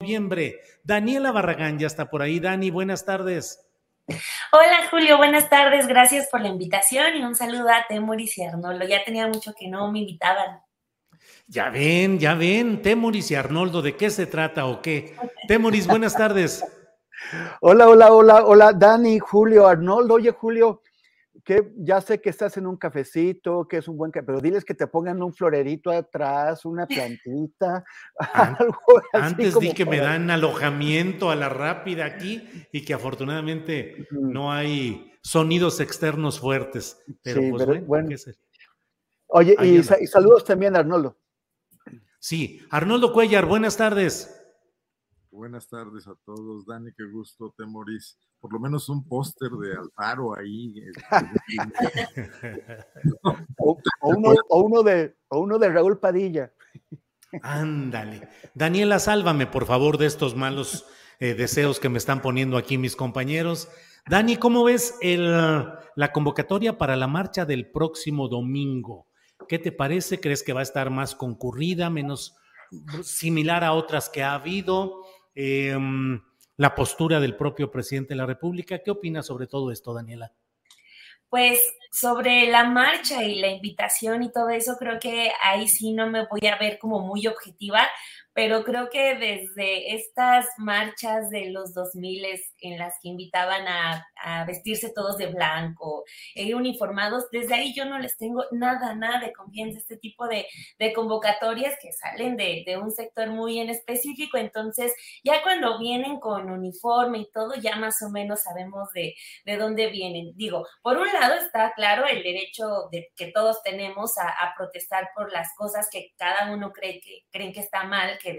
Noviembre. Daniela Barragán ya está por ahí. Dani, buenas tardes. Hola Julio, buenas tardes. Gracias por la invitación y un saludo a Temuris y Arnoldo. Ya tenía mucho que no me invitaban. Ya ven, ya ven, Temuris y Arnoldo, ¿de qué se trata o qué? Temuris, buenas tardes. Hola, hola, hola, hola, Dani, Julio, Arnoldo. Oye, Julio, que ya sé que estás en un cafecito, que es un buen café, pero diles que te pongan un florerito atrás, una plantita, algo así Antes como di que me dan alojamiento a la rápida aquí y que afortunadamente no hay sonidos externos fuertes. Pero Sí, pues pero bueno, bueno. ¿qué se- Oye, y saludos también a Arnoldo. Sí, Arnoldo Cuellar, buenas tardes. Buenas tardes a todos. Dani, qué gusto, Temoris. Por lo menos un póster de Alfaro ahí. este, O, o uno, o uno de, o uno de Raúl Padilla. Ándale. Daniela, sálvame, por favor, de estos malos eh, deseos que me están poniendo aquí mis compañeros. Dani, ¿cómo ves el, la convocatoria para la marcha del próximo domingo? ¿Qué te parece? ¿Crees que va a estar más concurrida, menos similar a otras que ha habido? Eh, la postura del propio presidente de la República. ¿Qué opinas sobre todo esto, Daniela? Pues sobre la marcha y la invitación y todo eso, creo que ahí sí no me voy a ver como muy objetiva, pero creo que desde estas marchas de los 2000 en las que invitaban a, vestirse todos de blanco, e uniformados, desde ahí yo no les tengo nada, nada de confianza, este tipo de, convocatorias que salen de, de un sector muy en específico, entonces ya cuando vienen con uniforme y todo, ya más o menos sabemos de, de dónde vienen. Digo, por un lado está claro el derecho de, que todos tenemos a, a, protestar por las cosas que cada uno cree que creen que está mal, que,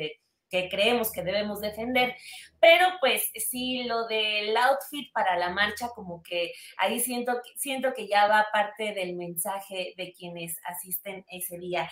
que creemos que debemos defender, pero pues sí, lo del outfit para la marcha, como que ahí siento, siento que ya va parte del mensaje de quienes asisten ese día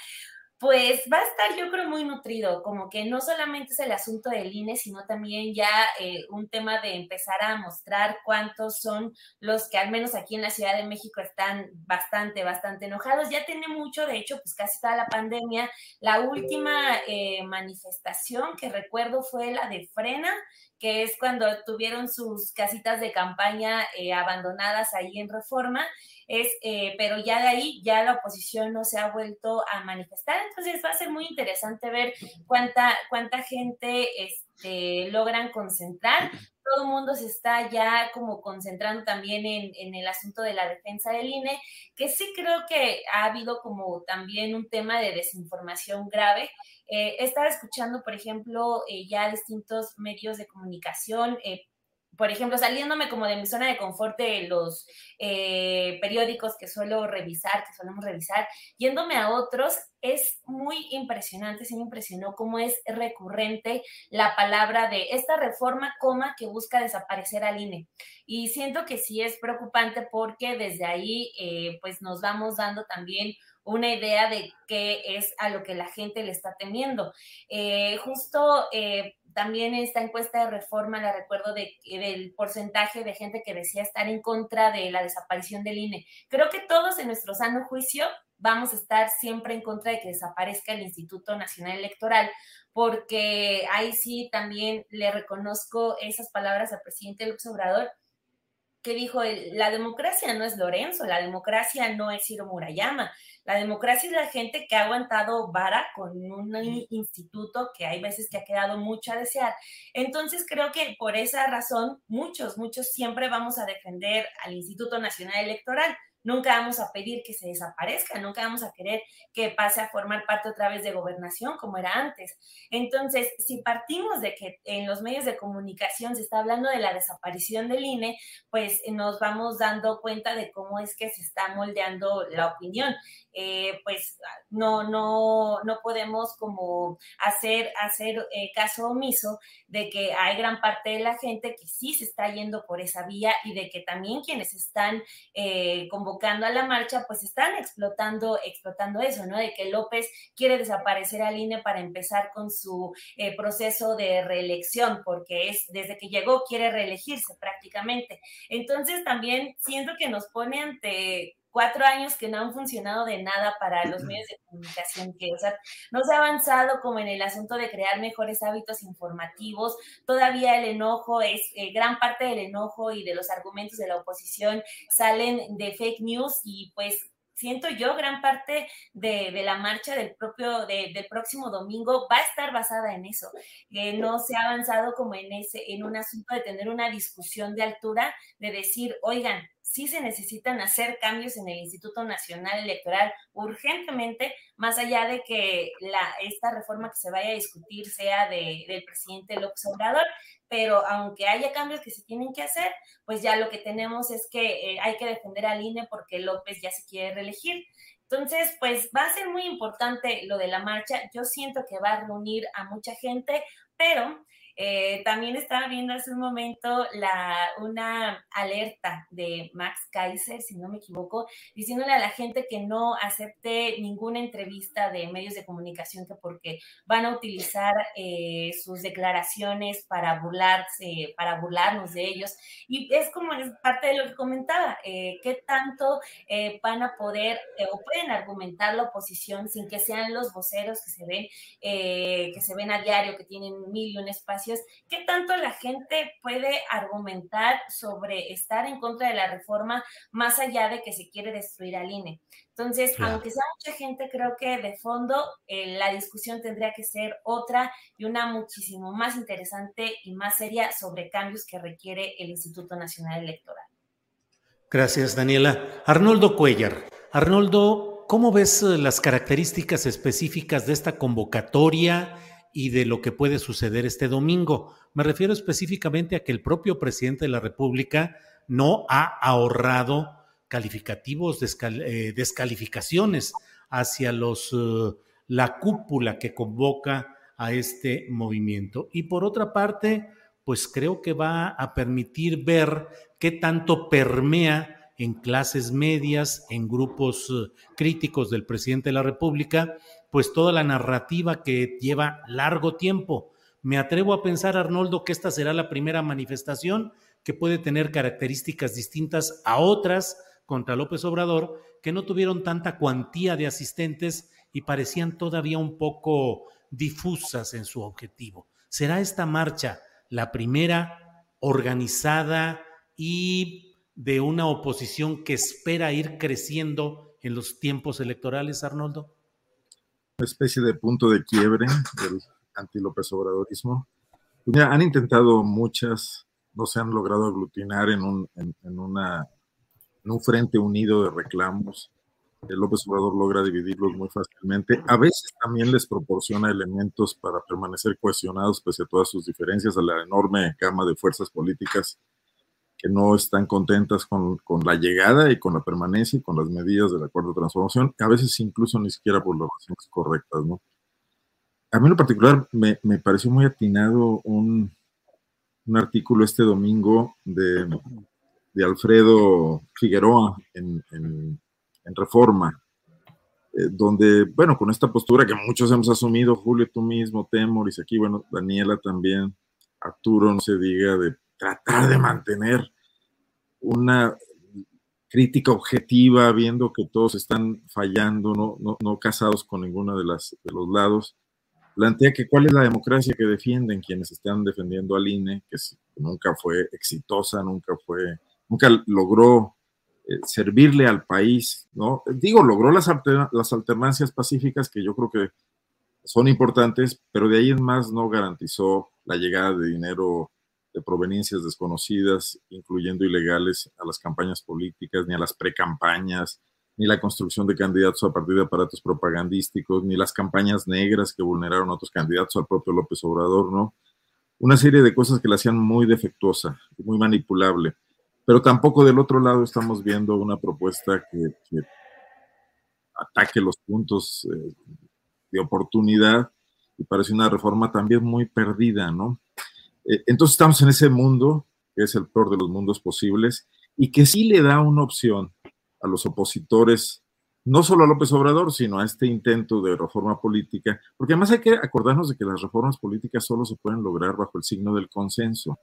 pues va a estar yo creo muy nutrido, como que no solamente es el asunto del INE, sino también ya eh, un tema de empezar a mostrar cuántos son los que al menos aquí en la Ciudad de México están bastante, bastante enojados. Ya tiene mucho, de hecho, pues casi toda la pandemia. La última eh, manifestación que recuerdo fue la de Frena, que es cuando tuvieron sus casitas de campaña eh, abandonadas ahí en Reforma. Es, eh, pero ya de ahí ya la oposición no se ha vuelto a manifestar, entonces va a ser muy interesante ver cuánta, cuánta gente este, logran concentrar. Todo el mundo se está ya como concentrando también en, el asunto de la defensa del INE, que sí creo que ha habido como también un tema de desinformación grave. Eh, estaba escuchando, por ejemplo, eh, ya distintos medios de comunicación, eh, por ejemplo, saliéndome como de mi zona de confort de los eh, periódicos que suelo revisar, que solemos revisar, yéndome a otros, es muy impresionante, sí me impresionó cómo es recurrente la palabra de esta reforma, coma, que busca desaparecer al INE. Y siento que sí es preocupante porque desde ahí, eh, pues nos vamos dando también una idea de qué es a lo que la gente le está temiendo. Eh, justo también esta encuesta de reforma, la recuerdo de, del porcentaje de gente que decía estar en contra de la desaparición del INE. Creo que todos en nuestro sano juicio vamos a estar siempre en contra de que desaparezca el Instituto Nacional Electoral, porque ahí sí también le reconozco esas palabras al presidente López Obrador, que dijo, la democracia no es Lorenzo, la democracia no es Ciro Murayama, la democracia es la gente que ha aguantado vara con un instituto que hay veces que ha quedado mucho a desear. Entonces creo que por esa razón muchos, muchos siempre vamos a defender al Instituto Nacional Electoral Nunca vamos a pedir que se desaparezca, nunca vamos a querer que pase a formar parte otra vez de gobernación como era antes. Entonces, si partimos de que en los medios de comunicación se está hablando de la desaparición del INE, pues eh, nos vamos dando cuenta de cómo es que se está moldeando la opinión. Eh, pues no, no, no podemos como hacer, hacer eh, caso omiso de que hay gran parte de la gente que sí se está yendo por esa vía y de que también quienes están eh, convocando a la marcha, pues están explotando, explotando eso, ¿no? De que López quiere desaparecer al INE para empezar con su proceso de reelección, porque es desde que llegó quiere reelegirse prácticamente. Entonces también siento que nos pone ante cuatro años que no han funcionado de nada para los medios de comunicación, que, o sea, no se ha avanzado como en el asunto de crear mejores hábitos informativos, todavía el enojo es, eh, gran parte del enojo y de los argumentos de la oposición salen de fake news y pues siento yo, gran parte de, la marcha del propio, del próximo domingo va a estar basada en eso. que no se ha avanzado como en ese, en un asunto de tener una discusión de altura, de decir, oigan, sí se necesitan hacer cambios en el Instituto Nacional Electoral urgentemente, más allá de que la, esta reforma que se vaya a discutir sea de, del presidente López Obrador, pero aunque haya cambios que se tienen que hacer, pues ya lo que tenemos es que eh, hay que defender al INE porque López ya se quiere reelegir. Entonces, pues va a ser muy importante lo de la marcha. Yo siento que va a reunir a mucha gente, pero eh, también estaba viendo hace un momento la, una alerta de Max Kaiser, si no me equivoco, diciéndole a la gente que no acepte ninguna entrevista de medios de comunicación que porque van a utilizar eh, sus declaraciones para burlarse, para burlarnos de ellos. Y es como es parte de lo que comentaba, eh, qué tanto van a poder o pueden argumentar la oposición sin que sean los voceros que se ven, que se ven a diario, que tienen mil y un espacio ¿qué tanto la gente puede argumentar sobre estar en contra de la reforma más allá de que se quiere destruir al INE? Entonces, aunque sea mucha gente, creo que de fondo eh, la discusión tendría que ser otra y una muchísimo más interesante y más seria sobre cambios que requiere el Instituto Nacional Electoral. Gracias, Daniela. Arnoldo Cuellar. Arnoldo, ¿cómo ves eh, las características específicas de esta convocatoria? Y de lo que puede suceder este domingo. Me refiero específicamente a que el propio presidente de la República no ha ahorrado calificativos, eh, descalificaciones hacia los, eh, la cúpula que convoca a este movimiento. Y por otra parte, pues creo que va a permitir ver qué tanto permea en clases medias, en grupos eh, críticos del presidente de la República, pues toda la narrativa que lleva largo tiempo. Me atrevo a pensar, Arnoldo, que esta será la primera manifestación que puede tener características distintas a otras contra López Obrador, que no tuvieron tanta cuantía de asistentes y parecían todavía un poco difusas en su objetivo. ¿Será esta marcha la primera organizada y de una oposición que espera ir creciendo en los tiempos electorales, Arnoldo? una especie de punto de quiebre del anti-López Obradorismo. Mira, han intentado muchas, no se han logrado aglutinar en un, en, una, en un frente unido de reclamos. El López Obrador logra dividirlos muy fácilmente. A veces también les proporciona elementos para permanecer cohesionados pese a todas sus diferencias, a la enorme gama de fuerzas políticas que no están contentas con, con, la llegada y con la permanencia y con las medidas del acuerdo de transformación, a veces incluso ni siquiera por las razones correctas, ¿no? A mí en lo particular me, me pareció muy atinado un, un, artículo este domingo de, de Alfredo Figueroa en, en, Reforma, eh, donde, bueno, con esta postura que muchos hemos asumido, Julio, tú mismo, Temoris, aquí, bueno, Daniela también, Arturo, no se diga, de tratar de mantener una crítica objetiva, viendo que todos están fallando, no, no, casados con ninguno de, las, de los lados, plantea que cuál es la democracia que defienden quienes están defendiendo al INE, que nunca fue exitosa, nunca fue, nunca logró eh, servirle al país, ¿no? Digo, logró las, las alternancias pacíficas que yo creo que son importantes, pero de ahí en más no garantizó la llegada de dinero de proveniencias desconocidas, incluyendo ilegales, a las campañas políticas, ni a las precampañas, ni la construcción de candidatos a partir de aparatos propagandísticos, ni las campañas negras que vulneraron a otros candidatos, al propio López Obrador, ¿no? Una serie de cosas que la hacían muy defectuosa, muy manipulable. Pero tampoco del otro lado estamos viendo una propuesta que, ataque los puntos eh, de oportunidad y parece una reforma también muy perdida, ¿no? Eh, entonces estamos en ese mundo, que es el peor de los mundos posibles, y que sí le da una opción a los opositores, no solo a López Obrador, sino a este intento de reforma política, porque además hay que acordarnos de que las reformas políticas solo se pueden lograr bajo el signo del consenso,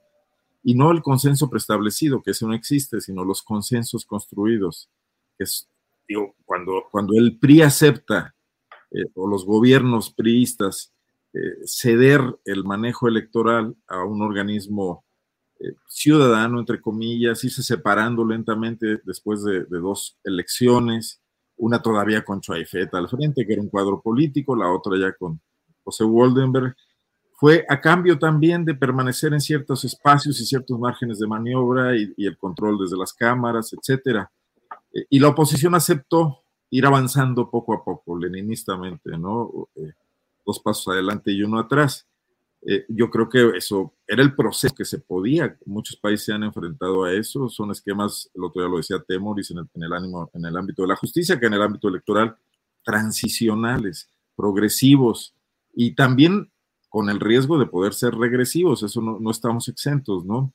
y no el consenso preestablecido, que ese no existe, sino los consensos construidos, es, digo, cuando, cuando el PRI acepta, eh, o los gobiernos priistas, eh, ceder el manejo electoral a un organismo eh, ciudadano, entre comillas, irse separando lentamente después de, dos elecciones, una todavía con Chuaifeta al frente, que era un cuadro político, la otra ya con José Waldenberg, fue a cambio también de permanecer en ciertos espacios y ciertos márgenes de maniobra y, el control desde las cámaras, etcétera. Eh, y la oposición aceptó ir avanzando poco a poco, leninistamente, ¿no? Dos pasos adelante y uno atrás. Eh, yo creo que eso era el proceso que se podía. Muchos países se han enfrentado a eso. Son esquemas, el otro día lo decía Temoris, en el, en el, ánimo, en el ámbito de la justicia, que en el ámbito electoral, transicionales, progresivos y también con el riesgo de poder ser regresivos. Eso no, no estamos exentos, ¿no?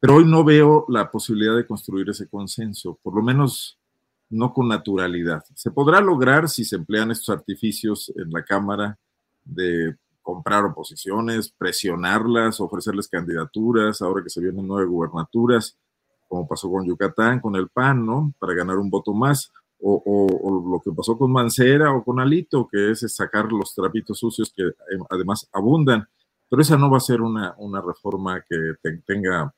Pero hoy no veo la posibilidad de construir ese consenso, por lo menos no con naturalidad. Se podrá lograr si se emplean estos artificios en la Cámara de comprar oposiciones, presionarlas, ofrecerles candidaturas, ahora que se vienen nueve gubernaturas, como pasó con Yucatán, con el PAN, ¿no? Para ganar un voto más, o, lo que pasó con Mancera o con Alito, que es sacar los trapitos sucios que eh, además abundan. Pero esa no va a ser una, una reforma que tenga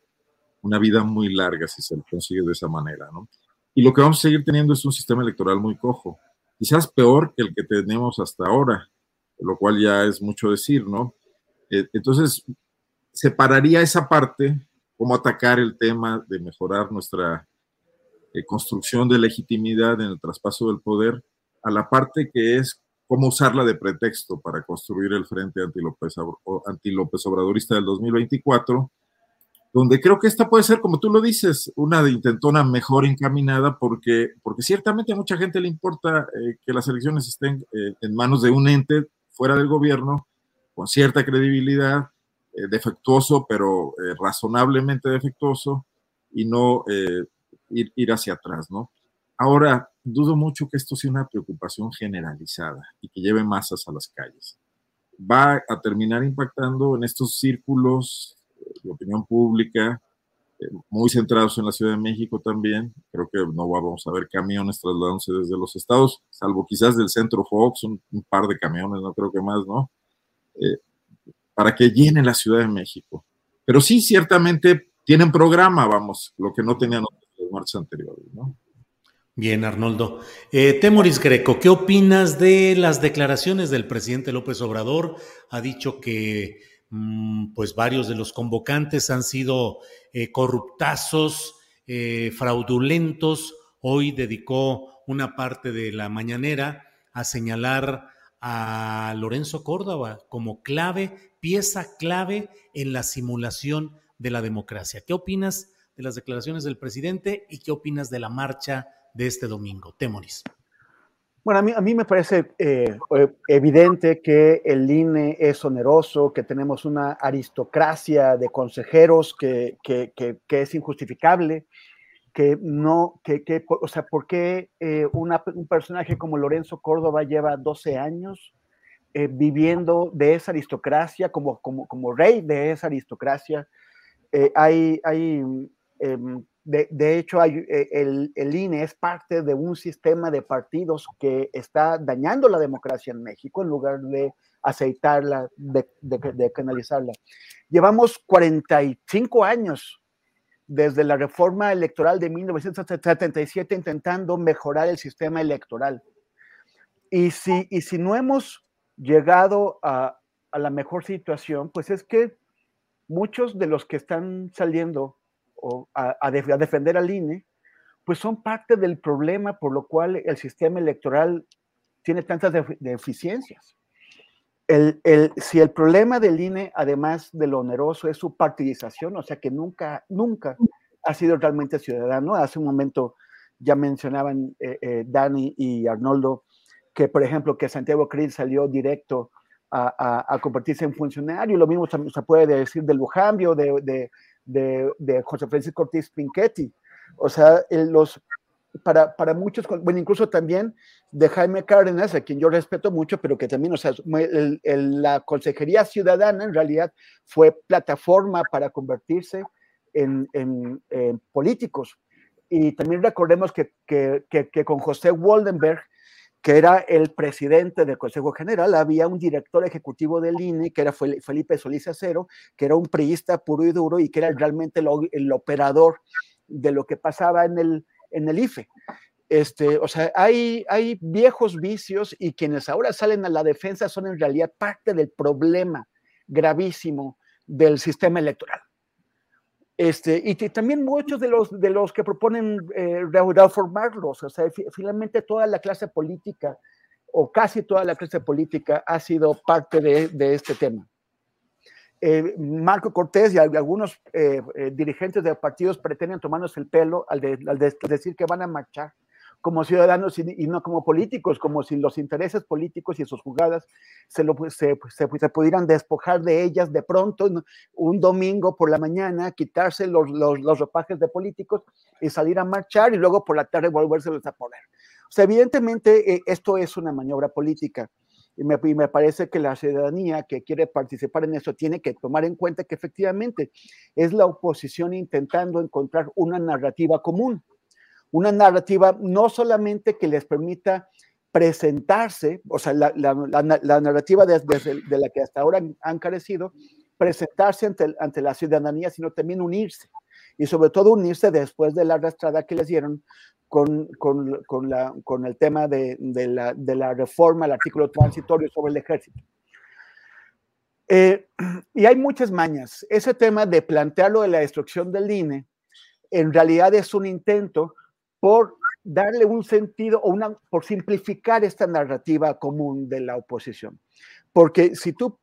una vida muy larga si se consigue de esa manera, ¿no? Y lo que vamos a seguir teniendo es un sistema electoral muy cojo, quizás peor que el que tenemos hasta ahora, lo cual ya es mucho decir, ¿no? Eh, entonces, separaría esa parte, cómo atacar el tema de mejorar nuestra eh, construcción de legitimidad en el traspaso del poder, a la parte que es cómo usarla de pretexto para construir el frente anti-López Obradorista del 2024, donde creo que esta puede ser, como tú lo dices, una de intentona mejor encaminada, porque, porque ciertamente a mucha gente le importa eh, que las elecciones estén en manos de un ente fuera del gobierno, con cierta credibilidad, eh, defectuoso, pero eh, razonablemente defectuoso, y no eh, ir, ir, hacia atrás, ¿no? Ahora, dudo mucho que esto sea una preocupación generalizada y que lleve masas a las calles. Va a terminar impactando en estos círculos de opinión pública, muy centrados en la Ciudad de México también. Creo que no vamos a ver camiones trasladándose desde los estados, salvo quizás del centro Fox, un, par de camiones, no creo que más, ¿no? Eh, para que llene la Ciudad de México. Pero sí, ciertamente tienen programa, vamos, lo que no tenían los marchas anteriores, ¿no? Bien, Arnoldo. Eh, Temoris Greco, ¿qué opinas de las declaraciones del presidente López Obrador? Ha dicho que Mm, pues varios de los convocantes han sido eh, corruptazos, eh, fraudulentos. Hoy dedicó una parte de la mañanera a señalar a Lorenzo Córdoba como clave, pieza clave en la simulación de la democracia. ¿Qué opinas de las declaraciones del presidente y qué opinas de la marcha de este domingo? Temoris. Bueno, a mí, a mí me parece eh, eh, evidente que el INE es oneroso, que tenemos una aristocracia de consejeros que, que, que, es injustificable, que no, que, o sea, ¿por qué eh, un personaje como Lorenzo Córdoba lleva 12 años viviendo de esa aristocracia, como, como, como rey de esa aristocracia? hay, hay De, hecho, eh, el, el, INE es parte de un sistema de partidos que está dañando la democracia en México en lugar de aceitarla, de, de, canalizarla. Llevamos 45 años desde la reforma electoral de 1977 intentando mejorar el sistema electoral. Y si, y si no hemos llegado a, a la mejor situación, pues es que muchos de los que están saliendo a, defender al INE, pues son parte del problema por lo cual el sistema electoral tiene tantas deficiencias. El, el, si el problema del INE, además de lo oneroso, es su partidización, o sea que nunca, nunca ha sido realmente ciudadano. Hace un momento ya mencionaban eh, eh, Dani y Arnoldo que, por ejemplo, que Santiago Krill salió directo a, a, convertirse en funcionario. Lo mismo se puede decir de Lujambio, de, de, de, José Francisco Ortiz Pinchetti. O sea, los, para, para, muchos, bueno, incluso también de Jaime Cárdenas, a quien yo respeto mucho, pero que también, o sea, la Consejería Ciudadana en realidad fue plataforma para convertirse en, en, políticos. Y también recordemos que, que, que, con José Waldenberg que era el presidente del Consejo General, había un director ejecutivo del INE, que era Felipe Solís Acero, que era un priista puro y duro y que era realmente el, operador de lo que pasaba en el, en el IFE. Este, o sea, hay, hay viejos vicios y quienes ahora salen a la defensa son en realidad parte del problema gravísimo del sistema electoral. Este, y también muchos de los, de los que proponen eh, reformarlos, o sea, finalmente toda la clase política o casi toda la clase política ha sido parte de, este tema. Eh, Marco Cortés y algunos eh, eh, dirigentes de partidos pretenden tomarnos el pelo al, de, al de decir que van a marchar como ciudadanos y, no como políticos, como si los intereses políticos y sus jugadas se, lo, se, se, pudieran despojar de ellas de pronto un domingo por la mañana, quitarse los, los, los, ropajes de políticos y salir a marchar y luego por la tarde volvérselos a poner. O sea, evidentemente eh, esto es una maniobra política. Y me, y me, parece que la ciudadanía que quiere participar en eso tiene que tomar en cuenta que efectivamente es la oposición intentando encontrar una narrativa común una narrativa no solamente que les permita presentarse, o sea, la, narrativa de, la que hasta ahora han, carecido, presentarse ante, ante, la ciudadanía, sino también unirse. Y sobre todo unirse después de la arrastrada que les dieron con, con, con, la, con el tema de, la, de, la, reforma al artículo transitorio sobre el ejército. Eh, y hay muchas mañas. Ese tema de plantearlo de la destrucción del INE, en realidad es un intento por darle un sentido o una, por simplificar esta narrativa común de la oposición. Porque si tú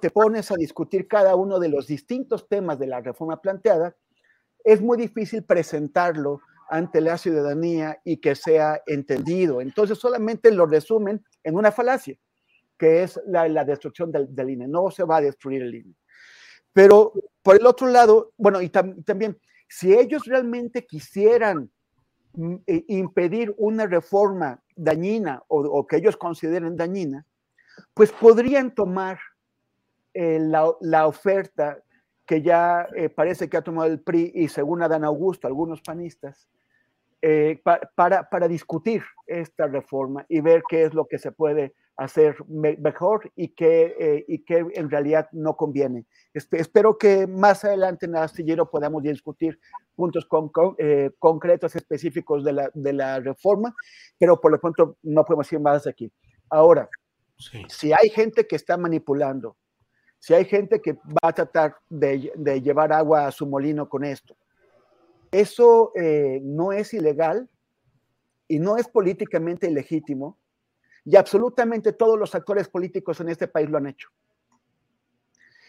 te pones a discutir cada uno de los distintos temas de la reforma planteada, es muy difícil presentarlo ante la ciudadanía y que sea entendido. Entonces solamente lo resumen en una falacia, que es la, la destrucción del, del, INE. No se va a destruir el INE. Pero por el otro lado, bueno, y también, si ellos realmente quisieran impedir una reforma dañina o, que ellos consideren dañina, pues podrían tomar eh, la, oferta que ya eh, parece que ha tomado el PRI y según Adán Augusto, algunos panistas, para, para discutir esta reforma y ver qué es lo que se puede hacer mejor y que, eh, y que en realidad no conviene. espero que más adelante en el astillero podamos discutir puntos con, eh, concretos específicos de la, de la, reforma, pero por lo pronto no podemos ir más aquí. Ahora, si hay gente que está manipulando, si hay gente que va a tratar de, de llevar agua a su molino con esto, eso eh, no es ilegal y no es políticamente ilegítimo y absolutamente todos los actores políticos en este país lo han hecho.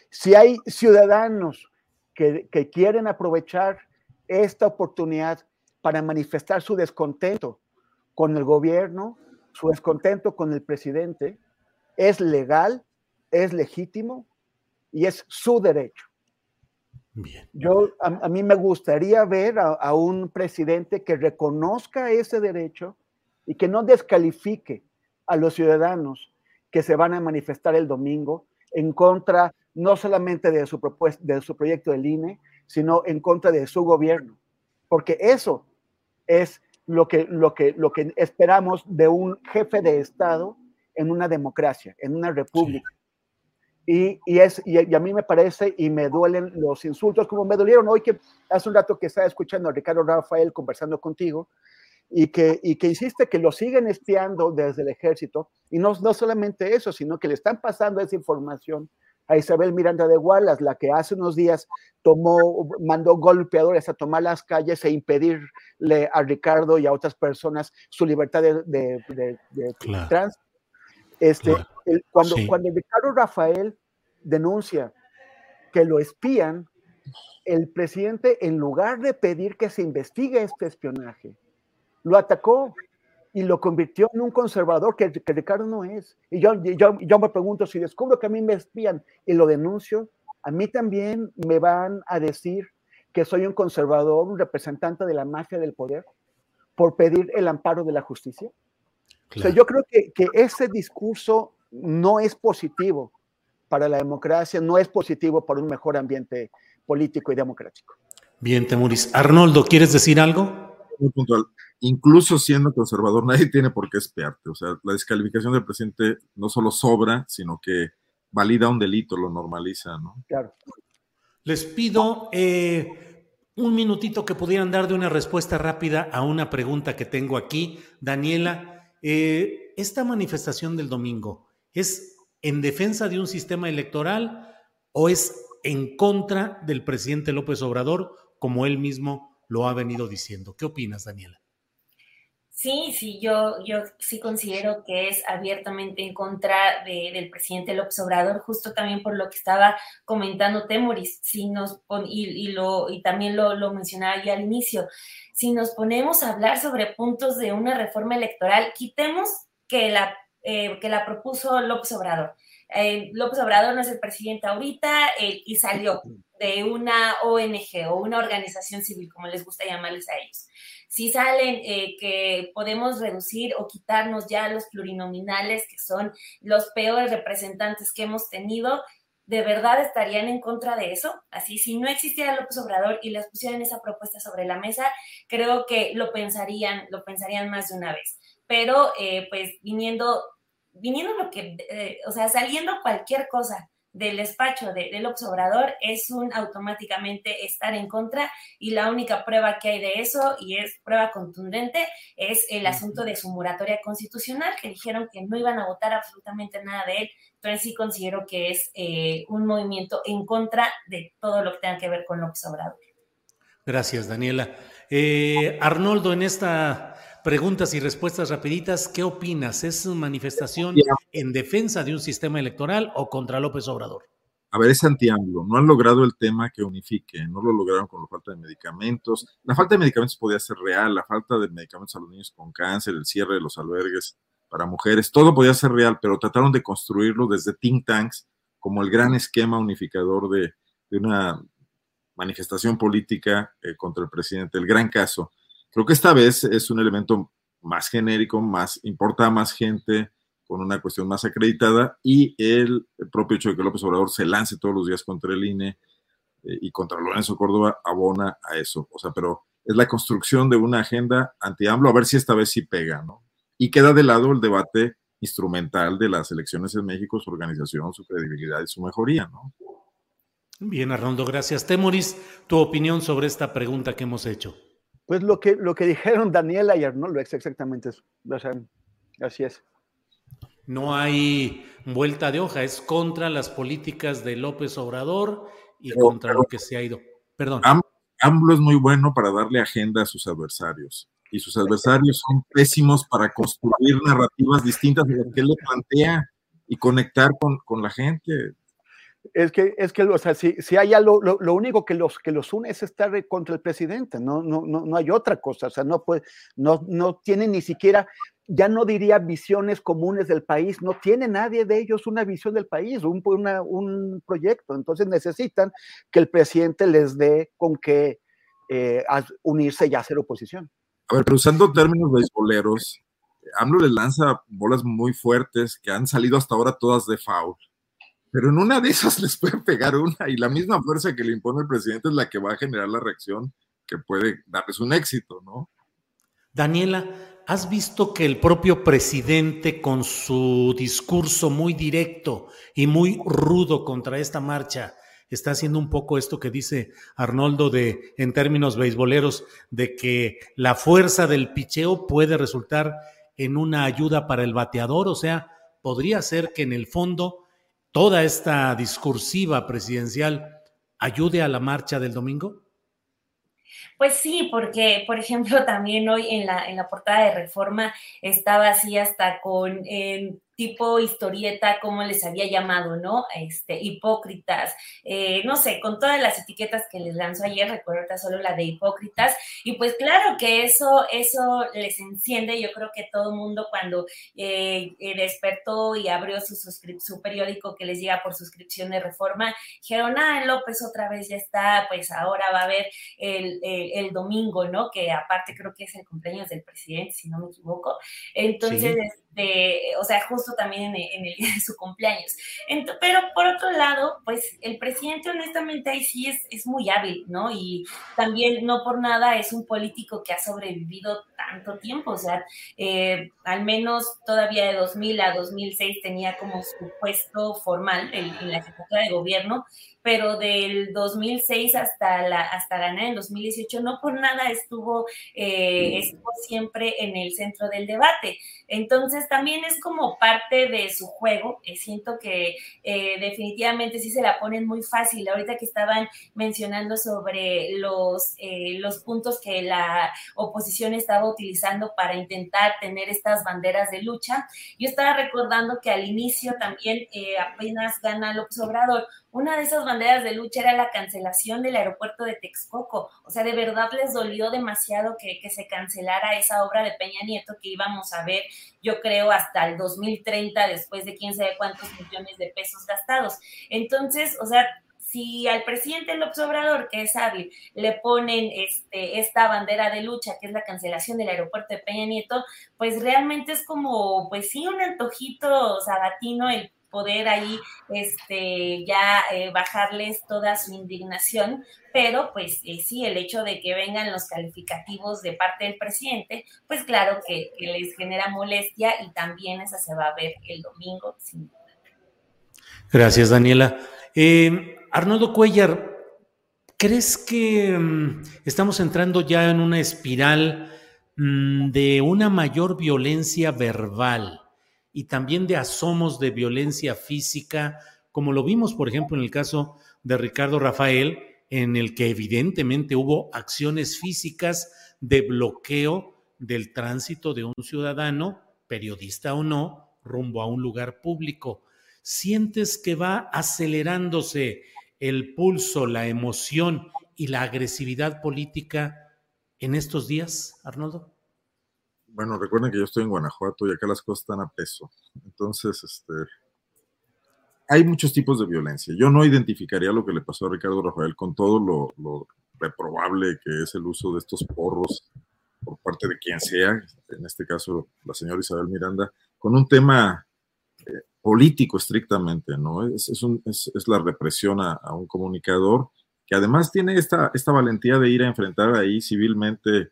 Si hay ciudadanos que, quieren aprovechar esta oportunidad para manifestar su descontento con el gobierno, su descontento con el presidente, es legal, es legítimo y es su derecho. Bien. Yo, a, mí me gustaría ver a, un presidente que reconozca ese derecho y que no descalifique a los ciudadanos que se van a manifestar el domingo en contra no solamente de su, propuesta, de su proyecto del INE, sino en contra de su gobierno. porque eso es lo que, lo que, lo que esperamos de un jefe de Estado en una democracia, en una república. Y, y, es, y, a mí me parece y me duelen los insultos, como me dolieron hoy que hace un rato que estaba escuchando a Ricardo Rafael conversando contigo y que, y que insiste que lo siguen espiando desde el ejército. Y no, no solamente eso, sino que le están pasando esa información a Isabel Miranda de Wallace, la que hace unos días tomó, mandó golpeadores a tomar las calles e impedirle a Ricardo y a otras personas su libertad de, de, de, trans. Este, cuando, cuando Ricardo Rafael denuncia que lo espían, el presidente, en lugar de pedir que se investigue este espionaje, lo atacó y lo convirtió en un conservador que, Ricardo no es. Y yo, yo, yo, me pregunto, si descubro que a mí me espían y lo denuncio, a mí también me van a decir que soy un conservador, un representante de la mafia del poder, por pedir el amparo de la justicia. O sea, yo creo que, que ese discurso no es positivo para la democracia, no es positivo para un mejor ambiente político y democrático. Bien, Temuris. Arnoldo, ¿quieres decir algo? Muy puntual. Incluso siendo conservador, nadie tiene por qué espiarte. O sea, la descalificación del presidente no solo sobra, sino que valida un delito, lo normaliza, ¿no? Claro. Les pido eh, un minutito que pudieran dar de una respuesta rápida a una pregunta que tengo aquí. Daniela, eh, esta manifestación del domingo, ¿es en defensa de un sistema electoral o es en contra del presidente López Obrador, como él mismo lo ha venido diciendo? ¿Qué opinas, Daniela? Sí, sí, yo, yo sí considero que es abiertamente en contra del presidente López Obrador, justo también por lo que estaba comentando Temoris, si nos y, lo, y también lo, lo mencionaba yo al inicio, si nos ponemos a hablar sobre puntos de una reforma electoral, quitemos que la, eh, que la propuso López Obrador. Eh, López Obrador no es el presidente ahorita y salió de una ONG o una organización civil, como les gusta llamarles a ellos. Si salen que podemos reducir o quitarnos ya los plurinominales, que son los peores representantes que hemos tenido, ¿de verdad estarían en contra de eso? Así, si no existiera López Obrador y les pusieran esa propuesta sobre la mesa, creo que lo pensarían, lo pensarían más de una vez. Pero, pues, viniendo viniendo lo que, eh, o sea, saliendo cualquier cosa del despacho de, López Obrador es un automáticamente estar en contra y la única prueba que hay de eso y es prueba contundente es el asunto de su moratoria constitucional que dijeron que no iban a votar absolutamente nada de él. Entonces sí considero que es eh, un movimiento en contra de todo lo que tenga que ver con López Obrador. Gracias, Daniela. Eh, Arnoldo, en esta Preguntas y respuestas rapiditas. ¿Qué opinas? ¿Es una manifestación en defensa de un sistema electoral o contra López Obrador? A ver, es anti-AMLO. No han logrado el tema que unifique. No lo lograron con la falta de medicamentos. La falta de medicamentos podía ser real. La falta de medicamentos a los niños con cáncer, el cierre de los albergues para mujeres, todo podía ser real, pero trataron de construirlo desde think tanks como el gran esquema unificador de, una manifestación política eh, contra el presidente, el gran caso. Creo que esta vez es un elemento más genérico, más importa más gente, con una cuestión más acreditada y el, propio hecho de que López Obrador se lance todos los días contra el INE eh, y contra Lorenzo Córdoba abona a eso. O sea, pero es la construcción de una agenda anti-AMLO, a ver si esta vez sí pega, ¿no? Y queda de lado el debate instrumental de las elecciones en México, su organización, su credibilidad y su mejoría, ¿no? Bien, Arnoldo, gracias. Temoris, tu opinión sobre esta pregunta que hemos hecho. Pues lo que, lo que dijeron Daniela y Arnoldo es exactamente eso. O sea, así es. No hay vuelta de hoja, es contra las políticas de López Obrador y contra lo que se ha ido. Perdón. AMLO es muy bueno para darle agenda a sus adversarios y sus adversarios son pésimos para construir narrativas distintas de lo que él le plantea y conectar con, con la gente. Es que, es que, o si, si hay algo, lo, lo, único que los, que los une es estar contra el presidente, no, no, no, no hay otra cosa, o sea, no puede, no, no tiene ni siquiera, ya no diría visiones comunes del país, no tiene nadie de ellos una visión del país, un, una, un proyecto, entonces necesitan que el presidente les dé con que eh, unirse y hacer oposición. A ver, pero usando términos beisboleros, AMLO le lanza bolas muy fuertes que han salido hasta ahora todas de foul pero en una de esas les puede pegar una y la misma fuerza que le impone el presidente es la que va a generar la reacción que puede darles un éxito, ¿no? Daniela, ¿has visto que el propio presidente con su discurso muy directo y muy rudo contra esta marcha está haciendo un poco esto que dice Arnoldo de en términos beisboleros de que la fuerza del picheo puede resultar en una ayuda para el bateador, o sea, podría ser que en el fondo toda esta discursiva presidencial ayude a la marcha del domingo? Pues sí, porque, por ejemplo, también hoy en la, en la portada de Reforma estaba así hasta con tipo historieta, como les había llamado, ¿no? Este, hipócritas, eh, no sé, con todas las etiquetas que les lanzó ayer, recuerda solo la de hipócritas, y pues claro que eso, eso les enciende, yo creo que todo el mundo cuando eh, eh, despertó y abrió su, su periódico que les llega por suscripción de reforma, dijeron, ah, López otra vez ya está, pues ahora va a haber el, el, domingo, ¿no? Que aparte creo que es el cumpleaños del presidente, si no me equivoco. Entonces, este, o sea, justo también en, el día de su cumpleaños. pero por otro lado, pues el presidente honestamente ahí sí es, es muy hábil, ¿no? Y también no por nada es un político que ha sobrevivido tanto tiempo, o sea, eh, al menos todavía de 2000 a 2006 tenía como su puesto formal en, en la Secretaría de Gobierno pero del 2006 hasta, la, hasta ganar en 2018, no por nada estuvo, eh, estuvo siempre en el centro del debate. Entonces también es como parte de su juego. Eh, siento que eh, definitivamente sí se la ponen muy fácil. Ahorita que estaban mencionando sobre los, los puntos que la oposición estaba utilizando para intentar tener estas banderas de lucha, yo estaba recordando que al inicio también apenas gana López Obrador una de esas banderas de lucha era la cancelación del aeropuerto de Texcoco. O sea, de verdad les dolió demasiado que, se cancelara esa obra de Peña Nieto que íbamos a ver, yo creo, hasta el 2030, después de quién sabe cuántos millones de pesos gastados. Entonces, o sea, si al presidente López Obrador, que es hábil, le ponen este, esta bandera de lucha, que es la cancelación del aeropuerto de Peña Nieto, pues realmente es como, pues sí, un antojito sabatino el poder ahí este, ya eh, bajarles toda su indignación, pero pues eh, sí, el hecho de que vengan los calificativos de parte del presidente, pues claro que, les genera molestia y también esa se va a ver el domingo. Sin duda. Gracias, Daniela. Eh, Arnoldo Cuellar, ¿crees que mm, estamos entrando ya en una espiral mm, de una mayor violencia verbal? y también de asomos de violencia física, como lo vimos, por ejemplo, en el caso de Ricardo Rafael, en el que evidentemente hubo acciones físicas de bloqueo del tránsito de un ciudadano, periodista o no, rumbo a un lugar público. ¿Sientes que va acelerándose el pulso, la emoción y la agresividad política en estos días, Arnoldo? bueno, recuerden que yo estoy en Guanajuato y acá las cosas están a peso. Entonces, este, hay muchos tipos de violencia. Yo no identificaría lo que le pasó a Ricardo Rafael con todo lo, reprobable que es el uso de estos porros por parte de quien sea, en este caso la señora Isabel Miranda, con un tema político estrictamente, ¿no? Es, es, la represión a, un comunicador que además tiene esta, esta valentía de ir a enfrentar ahí civilmente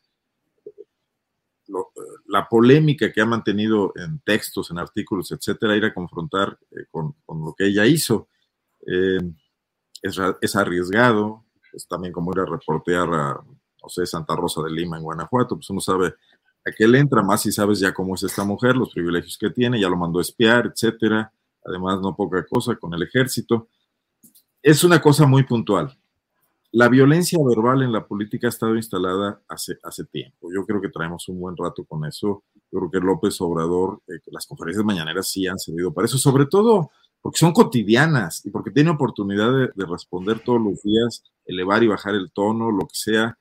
la polémica que ha mantenido en textos, en artículos, etcétera, ir a confrontar eh, con, lo que ella hizo. Eh, es, arriesgado, es también como ir a reportear a, no sé, Santa Rosa de Lima en Guanajuato, pues uno sabe a qué le entra, más si sabes ya cómo es esta mujer, los privilegios que tiene, ya lo mandó espiar, etcétera. Además, no poca cosa con el ejército. Es una cosa muy puntual. La violencia verbal en la política ha estado instalada hace, hace tiempo. Yo creo que traemos un buen rato con eso. Yo creo que López Obrador, eh, las conferencias mañaneras sí han servido para eso, sobre todo porque son cotidianas y porque tiene oportunidad de, responder todos los días, elevar y bajar el tono, lo que sea.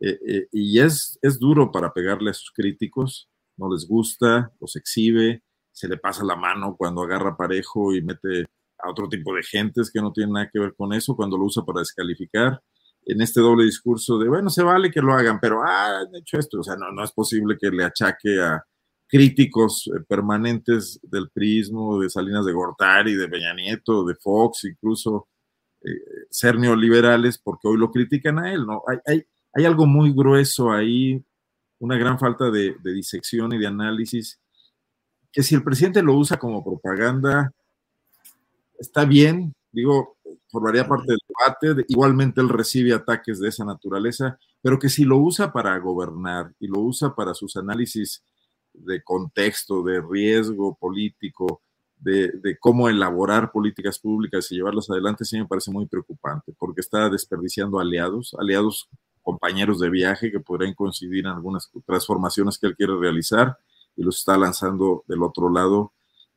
Eh, eh, y es, es duro para pegarle a sus críticos, no les gusta, los exhibe, se le pasa la mano cuando agarra parejo y mete a otro tipo de gentes que no tienen nada que ver con eso, cuando lo usa para descalificar en este doble discurso de, bueno, se vale que lo hagan, pero, ah, han hecho esto. O sea, no, no es posible que le achaque a críticos eh, permanentes del prismo, de Salinas de Gortari, de Peña Nieto, de Fox, incluso eh, ser neoliberales, porque hoy lo critican a él, ¿no? Hay, hay, hay algo muy grueso ahí, una gran falta de, de disección y de análisis, que si el presidente lo usa como propaganda, está bien, digo, formaría parte del debate, igualmente él recibe ataques de esa naturaleza, pero que si lo usa para gobernar y lo usa para sus análisis de contexto, de riesgo político, de, cómo elaborar políticas públicas y llevarlas adelante, sí me parece muy preocupante, porque está desperdiciando aliados, aliados compañeros de viaje que podrían coincidir en algunas transformaciones que él quiere realizar y los está lanzando del otro lado,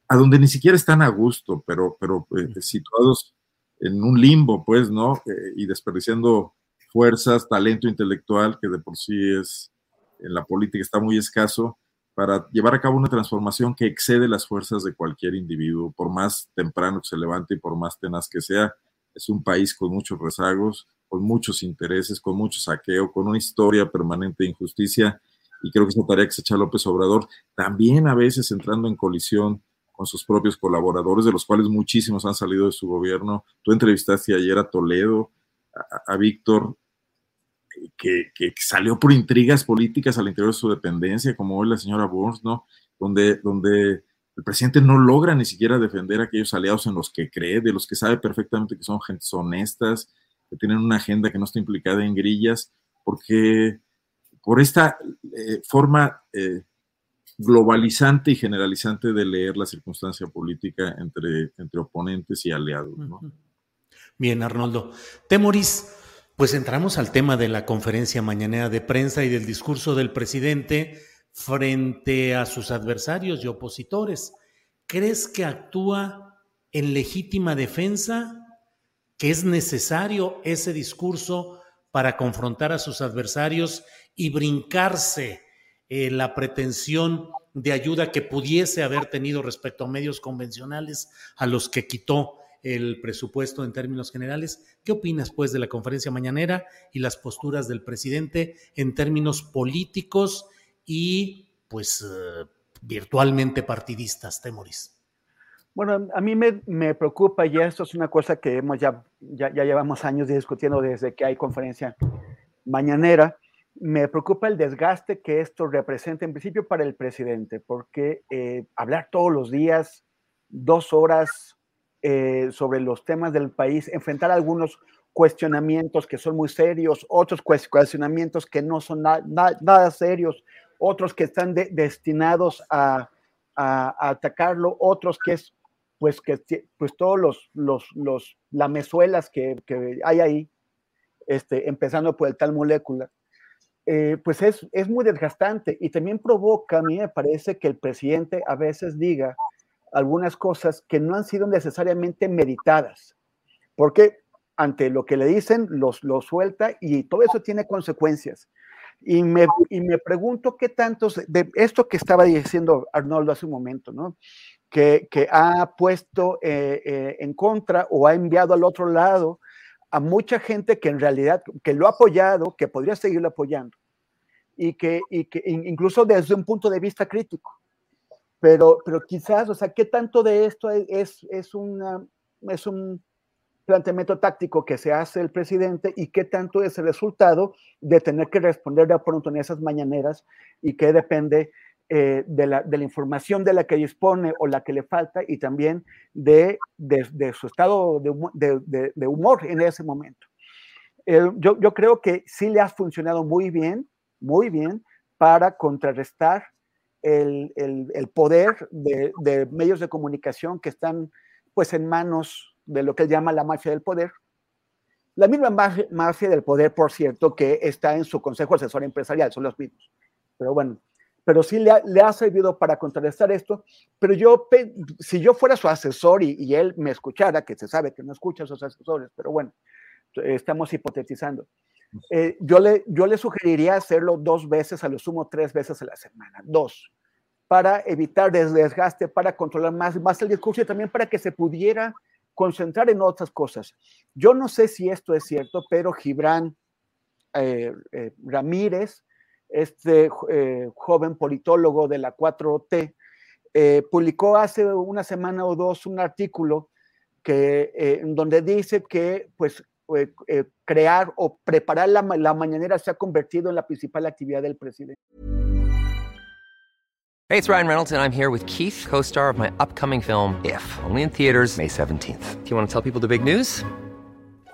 a donde ni siquiera están a gusto, pero, pero eh, situados en un limbo, pues, ¿no? Eh, y desperdiciando fuerzas, talento intelectual, que de por sí es en la política está muy escaso, para llevar a cabo una transformación que excede las fuerzas de cualquier individuo, por más temprano que se levante y por más tenaz que sea. Es un país con muchos rezagos, con muchos intereses, con mucho saqueo, con una historia permanente de injusticia, y creo que esa tarea que se echa López Obrador, también a veces entrando en colisión con sus propios colaboradores, de los cuales muchísimos han salido de su gobierno. Tú entrevistaste ayer a Toledo, a, Víctor, que, salió por intrigas políticas al interior de su dependencia, como hoy la señora Burns, ¿no? Donde, donde el presidente no logra ni siquiera defender a aquellos aliados en los que cree, de los que sabe perfectamente que son gentes honestas, que tienen una agenda que no está implicada en grillas, porque por esta eh, forma eh, globalizante y generalizante de leer la circunstancia política entre, entre oponentes y aliados. Bien, Arnoldo. Temoris, pues entramos al tema de la conferencia mañanera de prensa y del discurso del presidente frente a sus adversarios y opositores. ¿Crees que actúa en legítima defensa? ¿Que es necesario ese discurso para confrontar a sus adversarios y brincarse eh, la pretensión de ayuda que pudiese haber tenido respecto a medios convencionales a los que quitó el presupuesto en términos generales. ¿Qué opinas, pues, de la conferencia mañanera y las posturas del presidente en términos políticos y, pues, eh, virtualmente partidistas, Temoris? Bueno, a mí me, preocupa y esto es una cosa que hemos ya, ya, ya llevamos años discutiendo desde que hay conferencia mañanera. Me preocupa el desgaste que esto representa en principio para el presidente, porque eh, hablar todos los días, dos horas eh, sobre los temas del país, enfrentar algunos cuestionamientos que son muy serios, otros cuestionamientos que no son nada serios, otros que están destinados a, atacarlo, otros que es, pues, que, pues todos los, los, los lamezuelas que, que hay ahí, este, empezando por el tal molécula eh, pues es, es muy desgastante y también provoca, a mí me parece que el presidente a veces diga algunas cosas que no han sido necesariamente meditadas, porque ante lo que le dicen, los, lo suelta y todo eso tiene consecuencias. Y me, y me pregunto qué tantos, de esto que estaba diciendo Arnoldo hace un momento, ¿no? Que, que ha puesto eh, eh, en contra o ha enviado al otro lado a mucha gente que en realidad, que lo ha apoyado, que podría seguirlo apoyando, y que, y que incluso desde un punto de vista crítico. Pero, pero quizás, o sea, ¿qué tanto de esto es, es, una, es un planteamiento táctico que se hace el presidente y qué tanto es el resultado de tener que responder de pronto en esas mañaneras y qué depende eh, de, la, de, la, información de la que dispone o la que le falta y también de, de, su estado de, humor en ese momento. yo, yo, creo que sí le ha funcionado muy bien, muy bien, para contrarrestar el, el, el poder de, medios de comunicación que están pues en manos de lo que él llama la mafia del poder. La misma mafia del poder, por cierto, que está en su consejo asesor empresarial, son los mismos. Pero bueno, pero sí le ha, servido para contrarrestar esto. Pero yo, si yo fuera su asesor y, él me escuchara, que se sabe que no escucha a sus asesores, pero bueno, estamos hipotetizando. Eh, yo, le, yo le sugeriría hacerlo dos veces, a lo sumo tres veces a la semana, dos, para evitar desgaste, para controlar más, más el discurso y también para que se pudiera concentrar en otras cosas. Yo no sé si esto es cierto, pero Gibran eh, eh, Ramírez, este eh, joven politólogo de la 4T, eh, publicó hace una semana o dos un artículo que, eh, donde dice que pues, eh, crear o preparar la, la mañanera se ha convertido en la principal actividad del presidente. Hey, it's Ryan Reynolds, and I'm here with Keith, co star of my upcoming film, If, only in theaters, May 17th. Do you want to tell people the big news?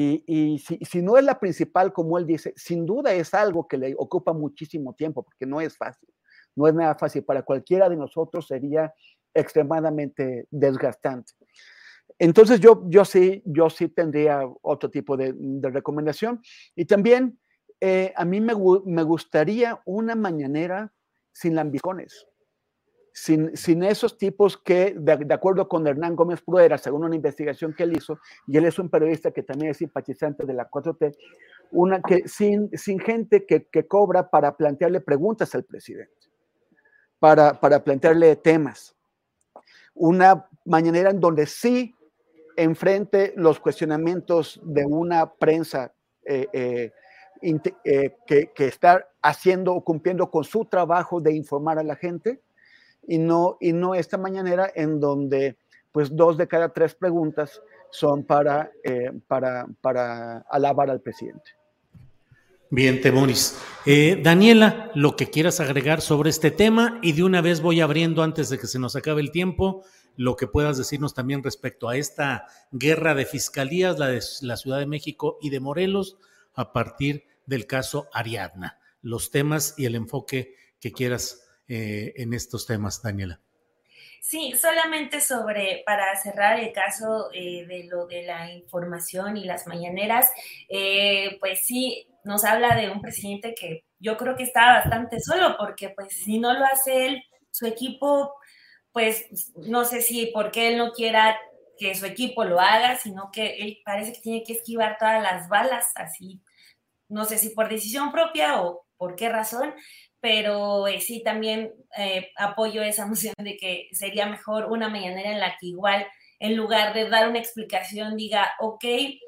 Y, si, no es la principal, como él dice, sin duda es algo que le ocupa muchísimo tiempo, porque no es fácil, no es nada fácil. Para cualquiera de nosotros sería extremadamente desgastante. Entonces yo, yo, sí, yo sí tendría otro tipo de, recomendación. Y también eh, a mí me, me, gustaría una mañanera sin lambicones sin, esos tipos que, de, acuerdo con Hernán Gómez Pruera, según una investigación que él hizo, y él es un periodista que también es simpatizante de la 4T, una que, sin, gente que, cobra para plantearle preguntas al presidente, para, plantearle temas. Una mañanera en donde sí enfrente los cuestionamientos de una prensa eh, eh, eh, que, está haciendo o cumpliendo con su trabajo de informar a la gente y no, y no esta mañanera en donde pues dos de cada tres preguntas son para, eh, para, para alabar al presidente. Bien, Temoris. Eh, Daniela, lo que quieras agregar sobre este tema y de una vez voy abriendo antes de que se nos acabe el tiempo lo que puedas decirnos también respecto a esta guerra de fiscalías, la de la Ciudad de México y de Morelos, a partir del caso Ariadna. Los temas y el enfoque que quieras eh, en estos temas, Daniela. Sí, solamente sobre, para cerrar el caso eh, de lo de la información y las mañaneras, eh, pues sí, nos habla de un presidente que yo creo que está bastante solo, porque pues si no lo hace él, su equipo, pues no sé si porque él no quiera que su equipo lo haga, sino que él parece que tiene que esquivar todas las balas, así, no sé si por decisión propia o por qué razón, pero eh, sí también eh, apoyo esa moción de que sería mejor una mañanera en la que igual en lugar de dar una explicación diga, ok,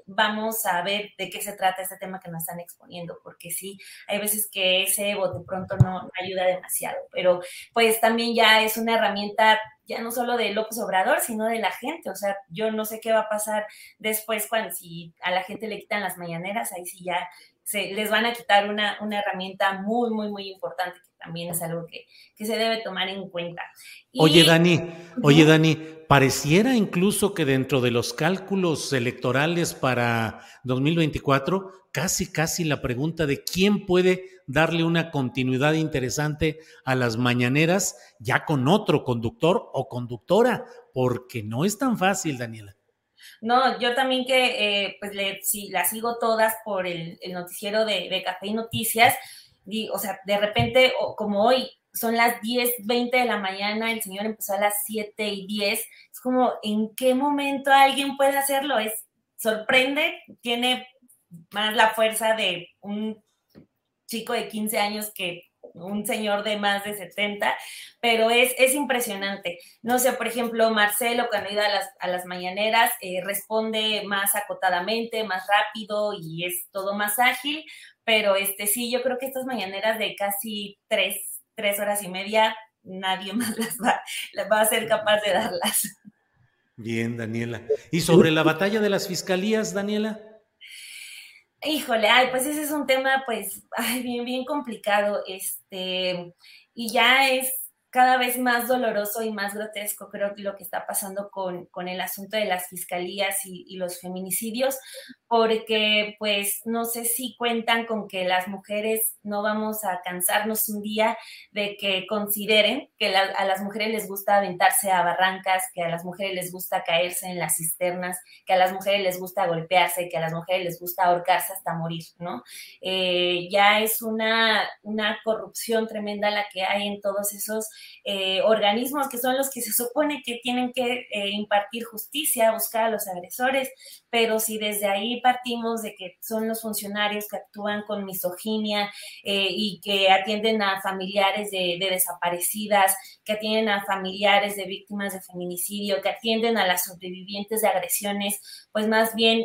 vamos a ver de qué se trata este tema que nos están exponiendo, porque sí, hay veces que ese bote pronto no ayuda demasiado, pero pues también ya es una herramienta ya no solo de López Obrador, sino de la gente, o sea, yo no sé qué va a pasar después cuando si a la gente le quitan las mañaneras, ahí sí ya se, les van a quitar una, una, herramienta muy, muy, muy importante, que también es algo que, que se debe tomar en cuenta. Y, oye, Dani, oye, Dani, pareciera incluso que dentro de los cálculos electorales para 2024, casi, casi la pregunta de quién puede darle una continuidad interesante a las mañaneras ya con otro conductor o conductora, porque no es tan fácil, Daniela. No, yo también que eh, pues le, si las sigo todas por el, noticiero de, de, Café y Noticias, o sea, de repente, como hoy, son las 10, 20 de la mañana, el señor empezó a las 7 y 10, es como, ¿en qué momento alguien puede hacerlo? Es, sorprende, tiene más la fuerza de un chico de 15 años que un señor de más de 70, pero es, es impresionante. No sé, por ejemplo, Marcelo cuando iba a las, a las mañaneras eh, responde más acotadamente, más rápido y es todo más ágil, pero este sí, yo creo que estas mañaneras de casi tres, tres horas y media, nadie más las va, las va a ser capaz de darlas. Bien, Daniela. ¿Y sobre la batalla de las fiscalías, Daniela? Híjole, ay, pues ese es un tema, pues, ay, bien, bien complicado, este, y ya es cada vez más doloroso y más grotesco, creo que lo que está pasando con, con el asunto de las fiscalías y, los feminicidios, porque pues no sé si cuentan con que las mujeres no vamos a cansarnos un día de que consideren que a las mujeres les gusta aventarse a barrancas, que a las mujeres les gusta caerse en las cisternas, que a las mujeres les gusta golpearse, que a las mujeres les gusta ahorcarse hasta morir, ¿no? Eh, ya es una, una corrupción tremenda la que hay en todos esos eh, organismos que son los que se supone que tienen que eh, impartir justicia, buscar a los agresores, pero si desde ahí partimos de que son los funcionarios que actúan con misoginia eh, y que atienden a familiares de, de, desaparecidas, que atienden a familiares de víctimas de feminicidio, que atienden a las sobrevivientes de agresiones, pues más bien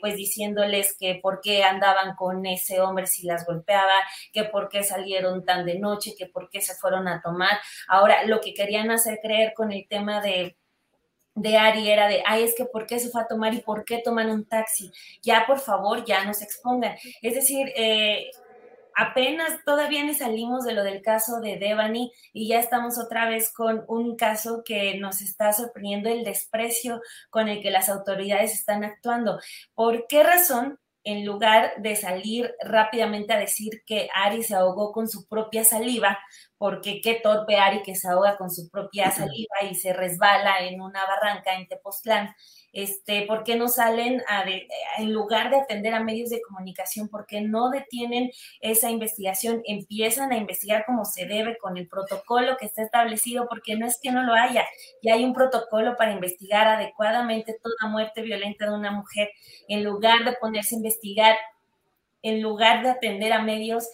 pues diciéndoles que por qué andaban con ese hombre si las golpeaba, que por qué salieron tan de noche, que por qué se fueron a tomar. Ahora, lo que querían hacer creer con el tema de de Ari era de, ay, es que ¿por qué se fue a tomar y por qué toman un taxi? Ya, por favor, ya no se expongan. Es decir, eh, apenas todavía ni salimos de lo del caso de Devani y ya estamos otra vez con un caso que nos está sorprendiendo el desprecio con el que las autoridades están actuando. ¿Por qué razón? En lugar de salir rápidamente a decir que Ari se ahogó con su propia saliva, porque qué torpe Ari que se ahoga con su propia saliva y se resbala en una barranca en Tepoztlán. Este, ¿Por qué no salen a de, en lugar de atender a medios de comunicación? ¿Por qué no detienen esa investigación? Empiezan a investigar como se debe con el protocolo que está establecido, porque no es que no lo haya, ya hay un protocolo para investigar adecuadamente toda muerte violenta de una mujer, en lugar de ponerse a investigar, en lugar de atender a medios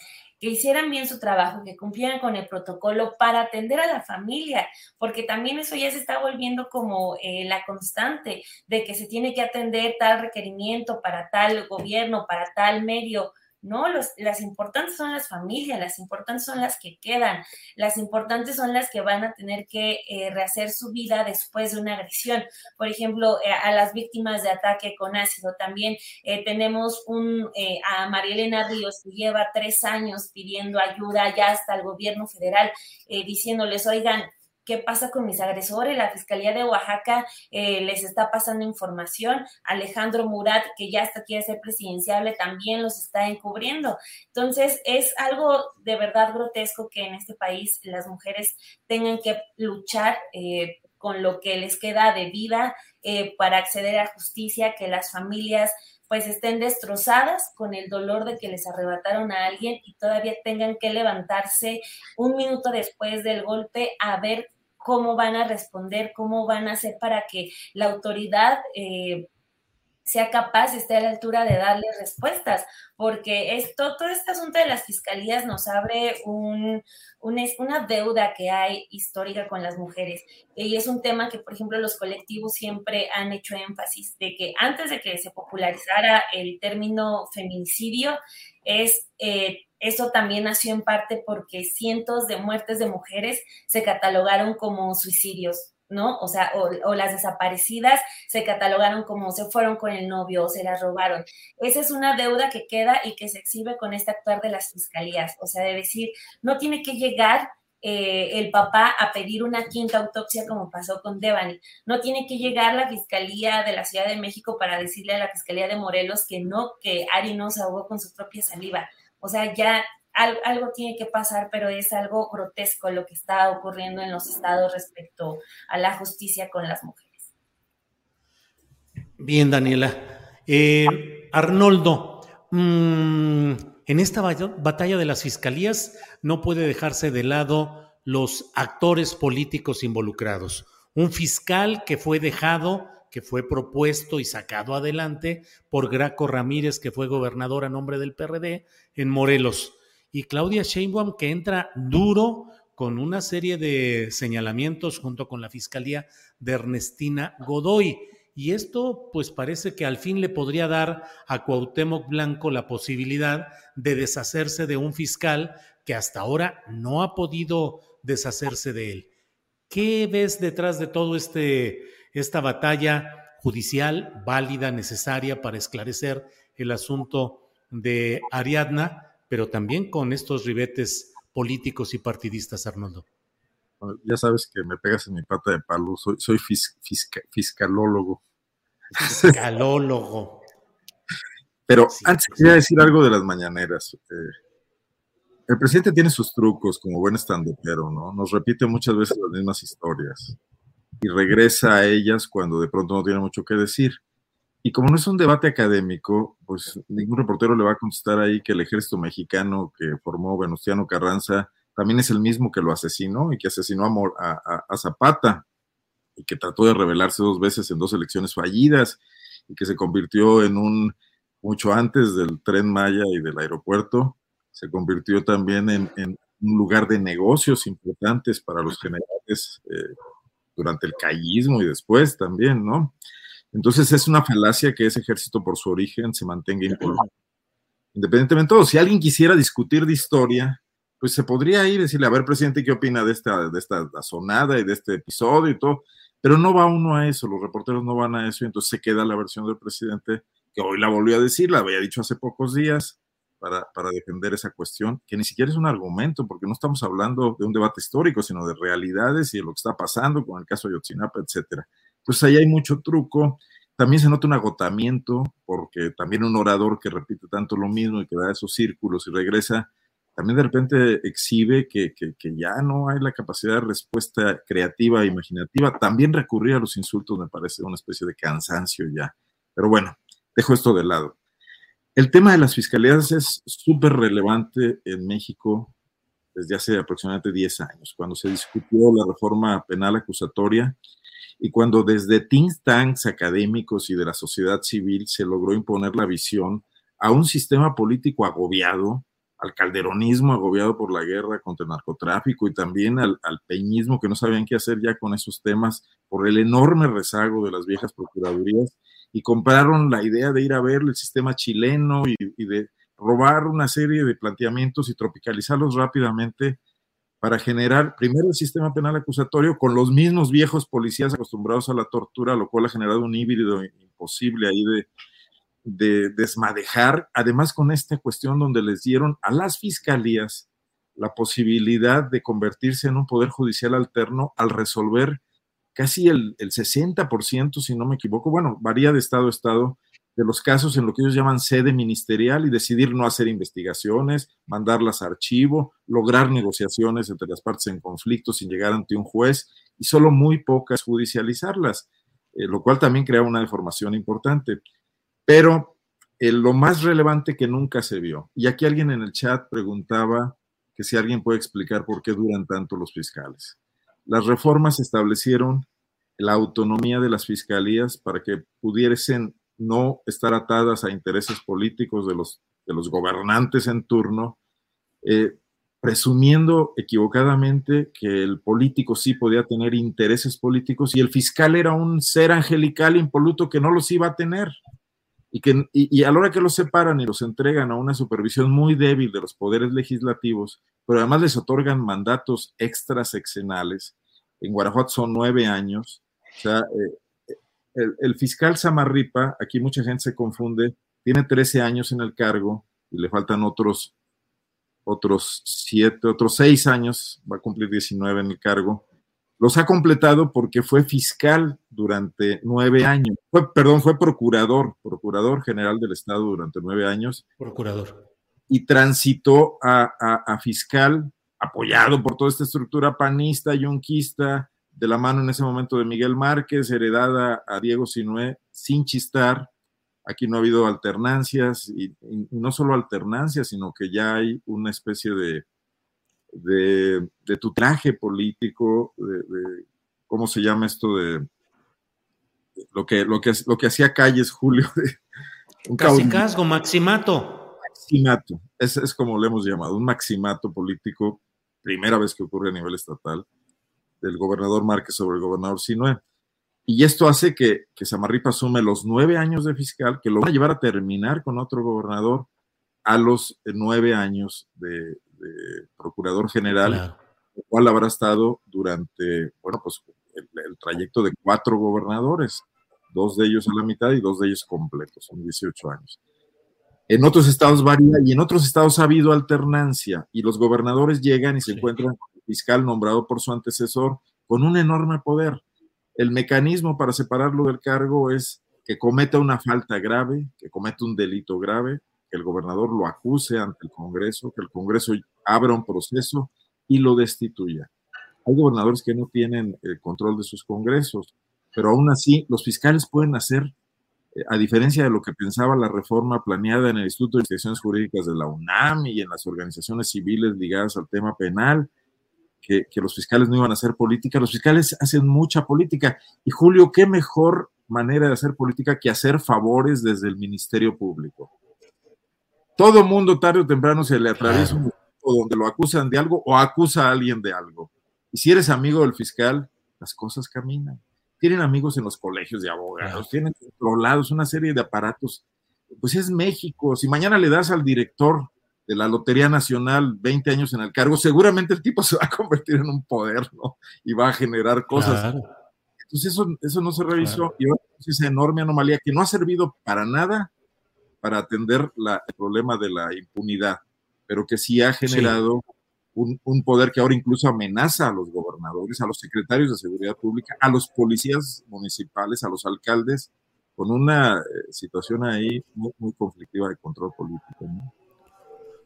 que hicieran bien su trabajo, que cumplieran con el protocolo para atender a la familia, porque también eso ya se está volviendo como eh, la constante de que se tiene que atender tal requerimiento para tal gobierno, para tal medio no, los, las importantes son las familias, las importantes son las que quedan, las importantes son las que van a tener que eh, rehacer su vida después de una agresión. Por ejemplo, eh, a las víctimas de ataque con ácido también eh, tenemos un, a María Elena Ríos que lleva tres años pidiendo ayuda ya hasta el gobierno federal, diciéndoles, oigan, qué pasa con mis agresores. La Fiscalía de Oaxaca eh, les está pasando información. Alejandro Murat, que ya hasta quiere ser presidenciable, también los está encubriendo. Entonces, es algo de verdad grotesco que en este país las mujeres tengan que luchar. Eh, con lo que les queda de vida eh, para acceder a justicia, que las familias pues estén destrozadas con el dolor de que les arrebataron a alguien y todavía tengan que levantarse un minuto después del golpe a ver cómo van a responder, cómo van a hacer para que la autoridad eh, sea capaz, esté a la altura de darle respuestas, porque esto, todo este asunto de las fiscalías nos abre un, un, una deuda que hay histórica con las mujeres. Y es un tema que, por ejemplo, los colectivos siempre han hecho énfasis de que antes de que se popularizara el término feminicidio, es eh, eso también nació en parte porque cientos de muertes de mujeres se catalogaron como suicidios, ¿no? O sea, o, o, las desaparecidas se catalogaron como se fueron con el novio o se las robaron. Esa es una deuda que queda y que se exhibe con este actuar de las fiscalías. O sea, de decir, no tiene que llegar eh, el papá a pedir una quinta autopsia como pasó con Devani. No tiene que llegar la Fiscalía de la Ciudad de México para decirle a la Fiscalía de Morelos que no, que Ari no se ahogó con su propia saliva. O sea, ya algo, algo, tiene que pasar, pero es algo grotesco lo que está ocurriendo en los estados respecto a la justicia con las mujeres. Bien, Daniela. Eh, Arnoldo, mmm, en esta batalla de las fiscalías no puede dejarse de lado los actores políticos involucrados. Un fiscal que fue dejado que fue propuesto y sacado adelante por Graco Ramírez, que fue gobernador a nombre del PRD en Morelos, y Claudia Sheinbaum, que entra duro con una serie de señalamientos junto con la Fiscalía de Ernestina Godoy. Y esto, pues parece que al fin le podría dar a Cuauhtémoc Blanco la posibilidad de deshacerse de un fiscal que hasta ahora no ha podido deshacerse de él. ¿Qué ves detrás de todo este esta batalla judicial válida, necesaria para esclarecer el asunto de Ariadna, pero también con estos ribetes políticos y partidistas, Arnoldo. Ya sabes que me pegas en mi pata de palo, soy, soy fiscalólogo. Fiscalólogo. Pero antes quería decir algo de las mañaneras. Eh, el presidente tiene sus trucos como buen estandopero, ¿no? Nos repite muchas veces las mismas historias y regresa a ellas cuando de pronto no tiene mucho que decir. Y como no es un debate académico, pues ningún reportero le va a contestar ahí que el ejército mexicano que formó Venustiano Carranza también es el mismo que lo asesinó y que asesinó a, Zapata y que trató de rebelarse dos veces en dos elecciones fallidas y que se convirtió en un, mucho antes del tren Maya y del aeropuerto, se convirtió también en, en un lugar de negocios importantes para los generales eh, durante el callismo y después también, ¿no? Entonces es una falacia que ese ejército por su origen se mantenga impoluto. Independientemente de todo, si alguien quisiera discutir de historia, pues se podría ir y decirle, a ver, presidente, ¿qué opina de esta, de esta sonada y de este episodio y todo? Pero no va uno a eso, los reporteros no van a eso, y entonces se queda la versión del presidente, que hoy la volvió a decir, la había dicho hace pocos días, para, para, defender esa cuestión, que ni siquiera es un argumento, porque no estamos hablando de un debate histórico, sino de realidades y de lo que está pasando con el caso de Yotzinapa, etcétera pues ahí hay mucho truco. También se nota un agotamiento, porque también un orador que repite tanto lo mismo y que da esos círculos y regresa, también de repente exhibe que, ya no hay la capacidad de respuesta creativa e imaginativa. También recurrir a los insultos me parece una especie de cansancio ya. Pero bueno, dejo esto de lado. El tema de las fiscalías es súper relevante en México desde hace aproximadamente 10 años, cuando se discutió la reforma penal acusatoria y cuando desde think tanks académicos y de la sociedad civil se logró imponer la visión a un sistema político agobiado, al calderonismo agobiado por la guerra contra el narcotráfico y también al, peñismo que no sabían qué hacer ya con esos temas por el enorme rezago de las viejas procuradurías y compraron la idea de ir a ver el sistema chileno y de robar una serie de planteamientos y tropicalizarlos rápidamente para generar primero el sistema penal acusatorio con los mismos viejos policías acostumbrados a la tortura, lo cual ha generado un híbrido imposible ahí de, de desmadejar, además con esta cuestión donde les dieron a las fiscalías la posibilidad de convertirse en un poder judicial alterno al resolver casi el, el 60%, si no me equivoco, bueno, varía de estado a estado, de los casos en lo que ellos llaman sede ministerial y decidir no hacer investigaciones, mandarlas a archivo, lograr negociaciones entre las partes en conflicto sin llegar ante un juez y solo muy pocas judicializarlas, eh, lo cual también crea una deformación importante. Pero eh, lo más relevante que nunca se vio, y aquí alguien en el chat preguntaba que si alguien puede explicar por qué duran tanto los fiscales. Las reformas establecieron la autonomía de las fiscalías para que pudiesen no estar atadas a intereses políticos de los, de los gobernantes en turno, eh, presumiendo equivocadamente que el político sí podía tener intereses políticos y el fiscal era un ser angelical impoluto que no los iba a tener. Y, que, y, a la hora que los separan y los entregan a una supervisión muy débil de los poderes legislativos, pero además les otorgan mandatos extraseccionales, en Guanajuato son nueve años, o sea, eh, el, fiscal Samarripa, aquí mucha gente se confunde, tiene 13 años en el cargo y le faltan otros, otros siete, otros seis años, va a cumplir 19 en el cargo. Los ha completado porque fue fiscal durante nueve años. Fue, perdón, fue procurador, procurador general del Estado durante nueve años. Procurador. Y transitó a, a fiscal, apoyado por toda esta estructura panista, yunquista, de la mano en ese momento de Miguel Márquez, heredada a Diego Sinué sin chistar. Aquí no ha habido alternancias, y, no solo alternancias, sino que ya hay una especie de, de, de tutelaje político, de, ¿cómo se llama esto? De, lo que, lo que, lo que hacía Calles, Julio. un Casicazgo, maximato. Maximato, es, es como le hemos llamado, un maximato político, primera vez que ocurre a nivel estatal del gobernador Márquez sobre el gobernador Sinue. Y esto hace que, que Samarripa asume los nueve años de fiscal, que lo van a llevar a terminar con otro gobernador a los nueve años de, procurador general, el cual habrá estado durante, bueno, pues el, trayecto de cuatro gobernadores, dos de ellos a la mitad y dos de ellos completos, son 18 años. En otros estados varía y en otros estados ha habido alternancia y los gobernadores llegan y se encuentran fiscal nombrado por su antecesor con un enorme poder. El mecanismo para separarlo del cargo es que cometa una falta grave, que cometa un delito grave, que el gobernador lo acuse ante el Congreso, que el Congreso abra un proceso y lo destituya. Hay gobernadores que no tienen el control de sus congresos, pero aún así los fiscales pueden hacer, eh, a diferencia de lo que pensaba la reforma planeada en el Instituto de Investigaciones Jurídicas de la UNAM y en las organizaciones civiles ligadas al tema penal, que, que los fiscales no iban a hacer política, los fiscales hacen mucha política. Y Julio, ¿qué mejor manera de hacer política que hacer favores desde el Ministerio Público? Todo mundo tarde o temprano se le atraviesa un o donde lo acusan de algo o acusa a alguien de algo. Y si eres amigo del fiscal, las cosas caminan. Tienen amigos en los colegios de abogados, tienen controlados una serie de aparatos. Pues es México. Si mañana le das al director de la Lotería Nacional 20 años en el cargo, seguramente el tipo se va a convertir en un poder, ¿no? Y va a generar cosas. Entonces eso, eso no se revisó y ahora esa enorme anomalía que no ha servido para nada para atender la, el problema de la impunidad pero que sí ha generado un, un, poder que ahora incluso amenaza a los gobernadores, a los secretarios de seguridad pública, a los policías municipales, a los alcaldes, con una eh, situación ahí muy, muy, conflictiva de control político. ¿no?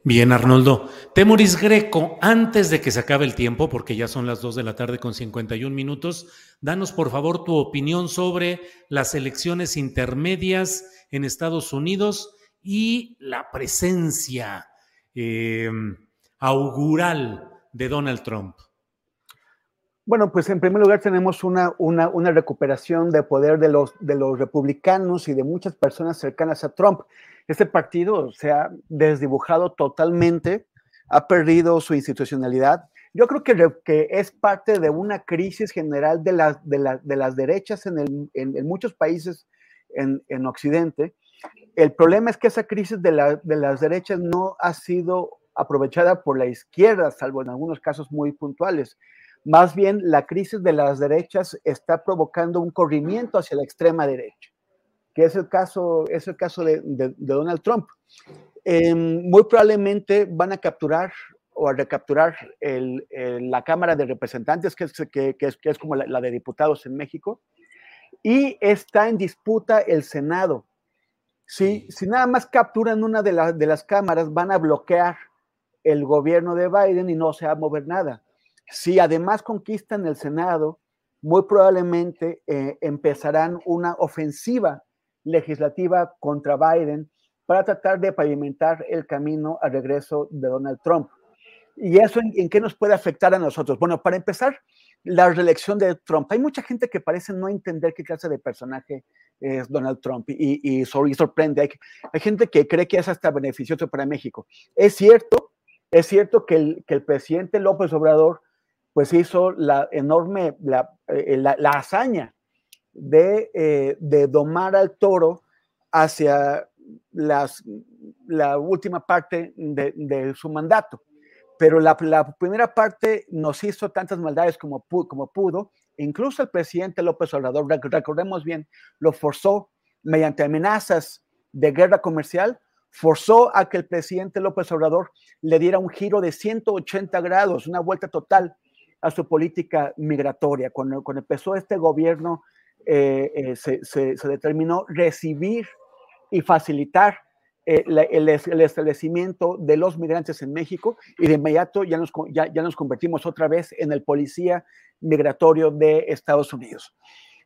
Bien, Arnoldo. Temoris Greco, antes de que se acabe el tiempo, porque ya son las 2 de la tarde con 51 minutos, danos por favor tu opinión sobre las elecciones intermedias en Estados Unidos y la presencia eh, augural de Donald Trump? Bueno, pues en primer lugar tenemos una, una, una, recuperación de poder de los, de los republicanos y de muchas personas cercanas a Trump. Este partido se ha desdibujado totalmente, ha perdido su institucionalidad. Yo creo que, que es parte de una crisis general de, la, de, la, de las derechas en, el, en, en muchos países en, en Occidente, el problema es que esa crisis de, la, de, las derechas no ha sido aprovechada por la izquierda, salvo en algunos casos muy puntuales. Más bien, la crisis de las derechas está provocando un corrimiento hacia la extrema derecha, que es el caso, es el caso de, Donald Trump. Eh, muy probablemente van a capturar o a recapturar la Cámara de Representantes, que es, como la, de diputados en México, y está en disputa el Senado si, nada más capturan una de, de las cámaras, van a bloquear el gobierno de Biden y no se va a mover nada. Si además conquistan el Senado, muy probablemente eh, empezarán una ofensiva legislativa contra Biden para tratar de pavimentar el camino al regreso de Donald Trump. ¿Y eso en, qué nos puede afectar a nosotros? Bueno, para empezar, la reelección de Trump. Hay mucha gente que parece no entender qué clase de personaje es Donald Trump y, y, sorprende. Hay, gente que cree que es hasta beneficioso para México. Es cierto, es cierto que el presidente López Obrador pues hizo la enorme, la, eh, la, hazaña de, eh, de, domar al toro hacia las, la última parte de, de su mandato pero la, la, primera parte nos hizo tantas maldades como, como pudo. Incluso el presidente López Obrador, recordemos bien, lo forzó mediante amenazas de guerra comercial, forzó a que el presidente López Obrador le diera un giro de 180 grados, una vuelta total a su política migratoria. Cuando, cuando empezó este gobierno, eh, eh, se, se, determinó recibir y facilitar eh, el, el, establecimiento de los migrantes en México y de inmediato ya nos, ya, ya nos convertimos otra vez en el policía migratorio de Estados Unidos.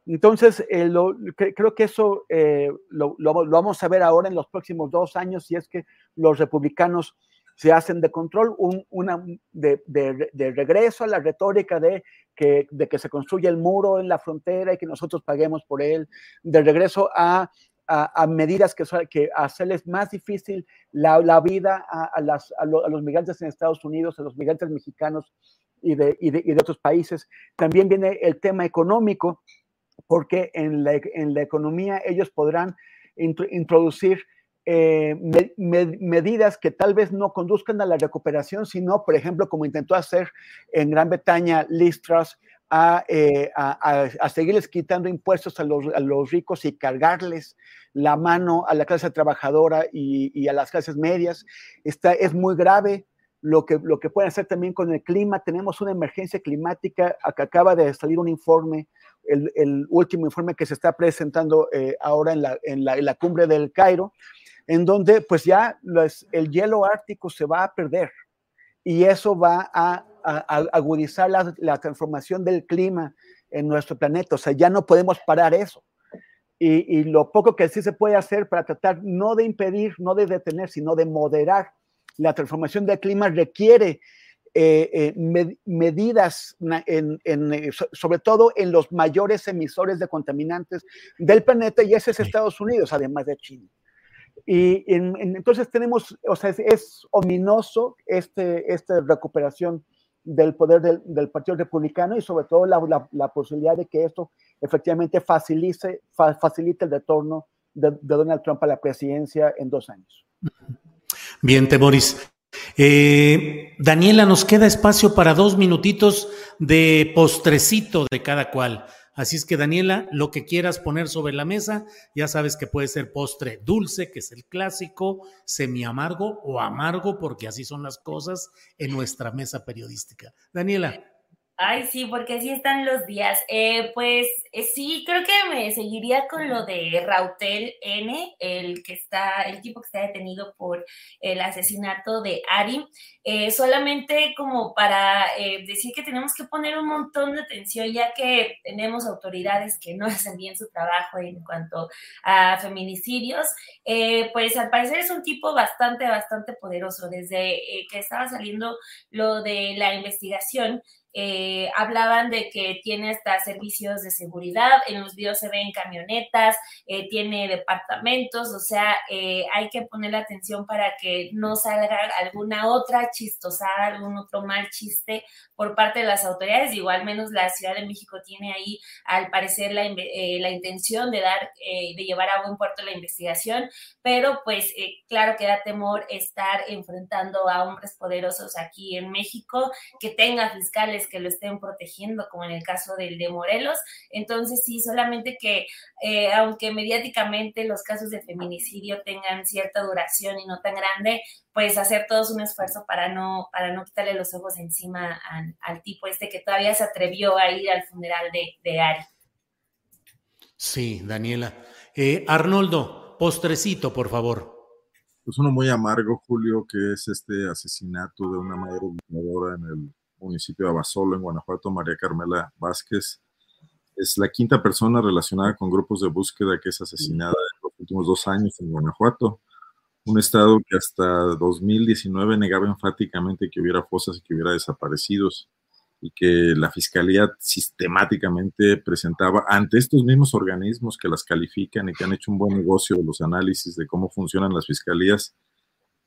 Entonces, creo que eso lo, lo, lo, vamos a ver ahora en los próximos dos años, si es que los republicanos se hacen de control, un, una, de, de, de, regreso a la retórica de que, de que se construye el muro en la frontera y que nosotros paguemos por él, de regreso a a, medidas que, que hacerles más difícil la, la vida a, las, a, los migrantes en Estados Unidos, a los migrantes mexicanos y de, y de, y de otros países. También viene el tema económico, porque en la, en la economía ellos podrán int introducir eh, me, me, medidas que tal vez no conduzcan a la recuperación, sino, por ejemplo, como intentó hacer en Gran Bretaña Liz Truss, a, eh, a, a, seguirles quitando impuestos a los, a los, ricos y cargarles la mano a la clase trabajadora y, y, a las clases medias. Esta es muy grave lo que, lo que pueden hacer también con el clima. Tenemos una emergencia climática, acaba de salir un informe, el, el último informe que se está presentando eh, ahora en la, en, la, en la, cumbre del Cairo, en donde pues ya los, el hielo ártico se va a perder y eso va a, a, a agudizar la, la, transformación del clima en nuestro planeta. O sea, ya no podemos parar eso. Y, y, lo poco que sí se puede hacer para tratar no de impedir, no de detener, sino de moderar la transformación del clima requiere eh, eh, med medidas, en, en, eh, sobre todo en los mayores emisores de contaminantes del planeta, y ese es Estados Unidos, además de China. Y en, en, entonces tenemos, o sea, es, es ominoso este, esta recuperación del poder del, del, Partido Republicano y sobre todo la, la, la, posibilidad de que esto efectivamente facilite, fa, facilite el retorno de, de Donald Trump a la presidencia en dos años. Bien, Temoris. Eh, Daniela, nos queda espacio para dos minutitos de postrecito de cada cual. Así es que, Daniela, lo que quieras poner sobre la mesa, ya sabes que puede ser postre dulce, que es el clásico, semi amargo o amargo, porque así son las cosas en nuestra mesa periodística. Daniela. Ay, sí, porque así están los días. Eh, pues eh, sí, creo que me seguiría con lo de Rautel N, el que está, el tipo que está detenido por el asesinato de Ari. Eh, solamente como para eh, decir que tenemos que poner un montón de atención, ya que tenemos autoridades que no hacen bien su trabajo en cuanto a feminicidios. Pues al parecer es un tipo bastante, bastante poderoso. Desde que estaba saliendo lo de la investigación, eh, hablaban de que tiene hasta servicios de seguridad, en los videos se ven camionetas, eh, tiene departamentos, o sea, eh, hay que ponerle atención para que no salga alguna otra chistosada, algún otro mal chiste por parte de las autoridades. Igual al menos la Ciudad de México tiene ahí, al parecer, la, la intención de dar, de llevar a buen puerto la investigación, pero pues claro que da temor estar enfrentando a hombres poderosos aquí en México, que tenga fiscales que lo estén protegiendo, como en el caso del de Morelos. Entonces, sí, solamente que eh, aunque mediáticamente los casos de feminicidio tengan cierta duración y no tan grande, pues hacer todos un esfuerzo para no, para no quitarle los ojos encima al, al tipo este que todavía se atrevió a ir al funeral de, de Ari. Sí, Daniela. Eh, Arnoldo, postrecito, por favor. Pues uno muy amargo, Julio, que es este asesinato de una madre en el municipio de Abasolo, en Guanajuato, María Carmela Vázquez. Es la quinta persona relacionada con grupos de búsqueda que es asesinada en los últimos dos años en Guanajuato, un estado que hasta 2019 negaba enfáticamente que hubiera fosas y que hubiera desaparecidos y que la fiscalía sistemáticamente presentaba ante estos mismos organismos que las califican y que han hecho un buen negocio de los análisis de cómo funcionan las fiscalías,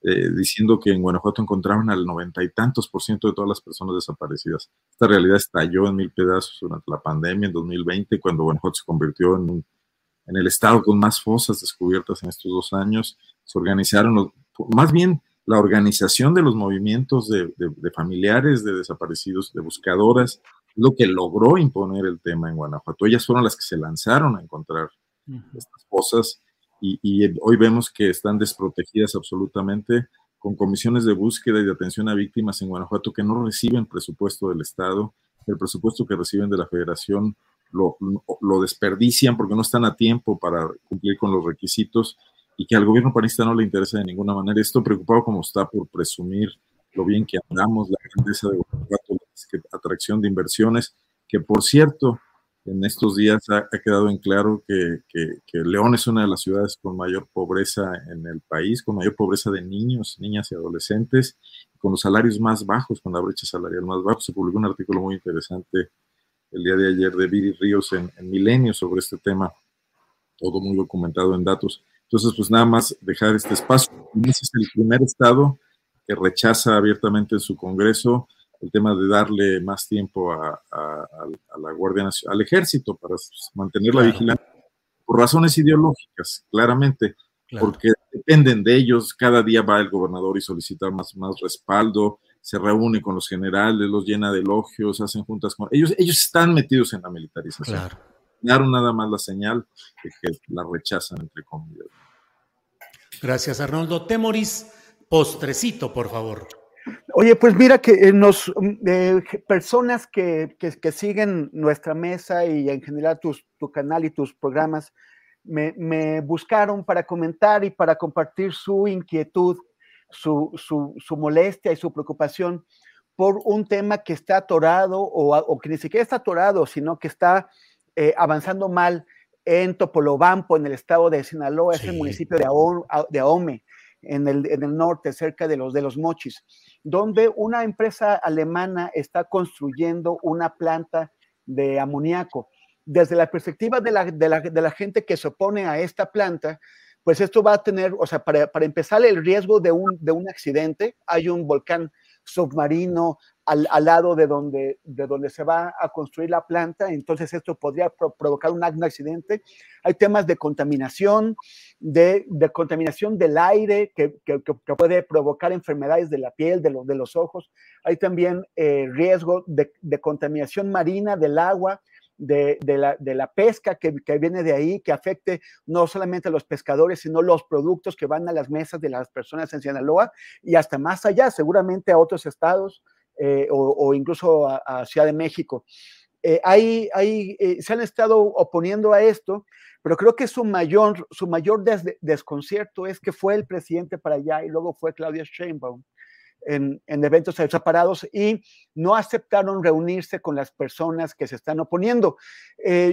eh, diciendo que en Guanajuato encontraron al noventa y tantos por ciento de todas las personas desaparecidas. Esta realidad estalló en mil pedazos durante la pandemia en 2020, cuando Guanajuato se convirtió en, un, en el estado con más fosas descubiertas en estos dos años. Se organizaron, los, más bien la organización de los movimientos de, de, de familiares de desaparecidos, de buscadoras, lo que logró imponer el tema en Guanajuato. Ellas fueron las que se lanzaron a encontrar uh -huh. estas fosas y, hoy vemos que están desprotegidas absolutamente con comisiones de búsqueda y de atención a víctimas en Guanajuato que no reciben presupuesto del Estado, el presupuesto que reciben de la Federación lo, lo desperdician porque no están a tiempo para cumplir con los requisitos y que al gobierno panista no le interesa de ninguna manera. Esto preocupado como está por presumir lo bien que andamos, la grandeza de Guanajuato, la atracción de inversiones, que por cierto, en estos días ha, quedado en claro que, León es una de las ciudades con mayor pobreza en el país, con mayor pobreza de niños, niñas y adolescentes, con los salarios más bajos, con la brecha salarial más baja. Se publicó un artículo muy interesante el día de ayer de Viri Ríos en, en Milenio sobre este tema, todo muy documentado en datos. Entonces, pues nada más dejar este espacio. Ese es el primer estado que rechaza abiertamente en su Congreso el tema de darle más tiempo a, a, a la Guardia Nacional, al Ejército, para mantener la claro. vigilancia, por razones ideológicas, claramente, claro. porque dependen de ellos. Cada día va el gobernador y solicita más, más respaldo, se reúne con los generales, los llena de elogios, hacen juntas con ellos. Ellos están metidos en la militarización. Claro. Daron nada más la señal de que la rechazan, entre comillas. Gracias, Arnoldo. Temoris, postrecito, por favor. Oye, pues mira que eh, nos eh, personas que, que, siguen nuestra mesa y en general tus, tu canal y tus programas me, me, buscaron para comentar y para compartir su inquietud, su, su, su, molestia y su preocupación por un tema que está atorado o, o que ni siquiera está atorado, sino que está eh, avanzando mal en Topolobampo, en el estado de Sinaloa, es el municipio de, Ahome en el, en el norte, cerca de los, de los Mochis, donde una empresa alemana está construyendo una planta de amoníaco. Desde la perspectiva de la, de la, de la gente que se opone a esta planta, pues esto va a tener, o sea, para, para empezar el riesgo de un, de un accidente, hay un volcán submarino al, al, lado de donde, de donde se va a construir la planta, entonces esto podría provocar un, accidente. Hay temas de contaminación, de, de contaminación del aire que, que, puede provocar enfermedades de la piel, de, los de los ojos. Hay también eh, riesgo de, contaminación marina del agua. De, de, la, de la pesca que, que, viene de ahí, que afecte no solamente a los pescadores, sino los productos que van a las mesas de las personas en Sinaloa y hasta más allá, seguramente a otros estados, eh, o, incluso a, Ciudad de México. Eh, hay, eh, se han estado oponiendo a esto, pero creo que su mayor, su mayor desconcierto es que fue el presidente para allá y luego fue Claudia Sheinbaum en, en, eventos separados y no aceptaron reunirse con las personas que se están oponiendo.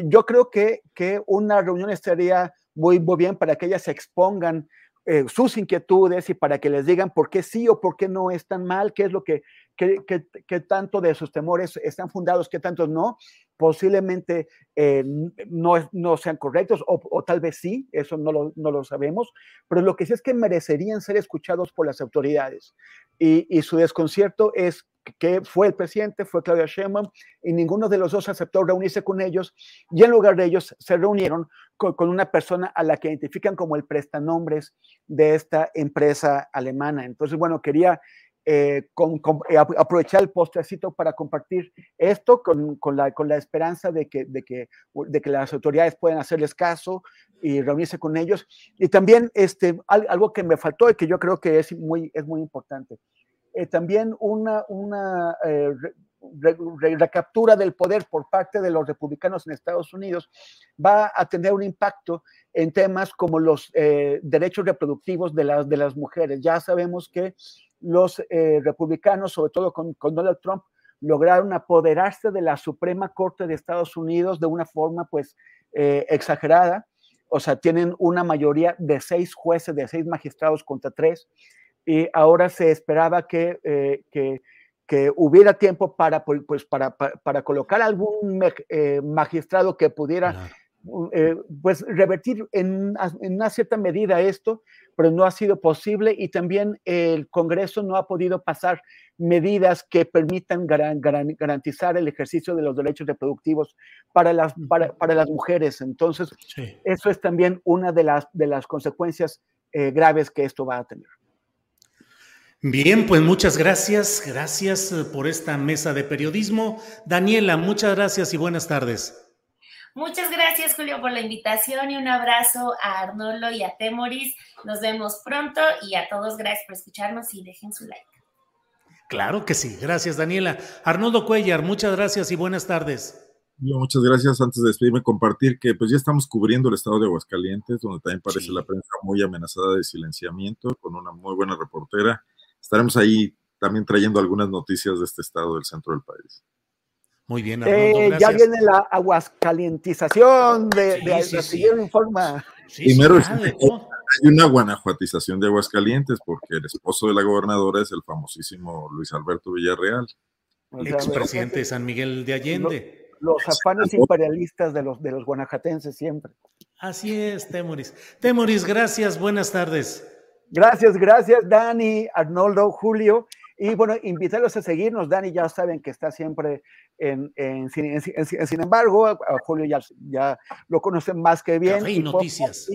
yo creo que, que una reunión estaría muy, muy bien para que ellas se expongan eh, sus inquietudes y para que les digan por qué sí o por qué no están mal, qué es lo que, qué, tanto de sus temores están fundados, qué tantos no, posiblemente eh, no, no, sean correctos o, tal vez sí, eso no lo, no lo, sabemos, pero lo que sí es que merecerían ser escuchados por las autoridades y, su desconcierto es que fue el presidente, fue Claudia Sheinbaum, y ninguno de los dos aceptó reunirse con ellos, y en lugar de ellos se reunieron con, una persona a la que identifican como el prestanombres de esta empresa alemana. Entonces, bueno, quería eh, eh, aprovechar el postrecito para compartir esto con, la, con la esperanza de que, de, que, de que las autoridades puedan hacerles caso y reunirse con ellos. Y también este, algo que me faltó y que yo creo que es muy, es muy importante. Eh, también una, una eh, recaptura del poder por parte de los republicanos en Estados Unidos va a tener un impacto en temas como los eh, derechos reproductivos de las, de las mujeres. Ya sabemos que los republicanos, sobre todo con, Donald Trump, lograron apoderarse de la Suprema Corte de Estados Unidos de una forma pues exagerada. O sea, tienen una mayoría de seis jueces, de seis magistrados contra tres y ahora se esperaba que, eh, que, hubiera tiempo para, pues, para, para, colocar algún eh, magistrado que pudiera eh, pues, revertir en, en, una cierta medida esto, pero no ha sido posible y también el Congreso no ha podido pasar medidas que permitan garantizar el ejercicio de los derechos reproductivos para las, para, para las mujeres. Entonces, eso es también una de las, de las consecuencias graves que esto va a tener. Bien, pues muchas gracias. Gracias eh, por esta mesa de periodismo. Daniela, muchas gracias y buenas tardes. Muchas gracias, Julio, por la invitación y un abrazo a Arnolo y a Temoris. Nos vemos pronto y a todos gracias por escucharnos y dejen su like. Claro que sí. Gracias, Daniela. Arnoldo Cuellar, muchas gracias y buenas tardes. muchas gracias. Antes de despedirme, compartir que pues ya estamos cubriendo el estado de Aguascalientes, donde también parece la prensa muy amenazada de silenciamiento, con una muy buena reportera estaremos ahí también trayendo algunas noticias de este estado del centro del país. Muy bien, eh, ya viene la aguascalientización de, de, sí, sí, informa. Primero hay una guanajuatización de Aguascalientes porque el esposo de la gobernadora es el famosísimo Luis Alberto Villarreal. O sea, expresidente de San Miguel de Allende. Los, los afanes imperialistas de los, de los guanajatenses siempre. Así es, Temoris. Temoris, gracias, buenas tardes. Gracias, gracias, Dani, Arnoldo, Julio. Y bueno, invitarlos a seguirnos. Dani ya saben que está siempre en, en, sin embargo, a Julio ya, ya lo conocen más que bien. y, noticias.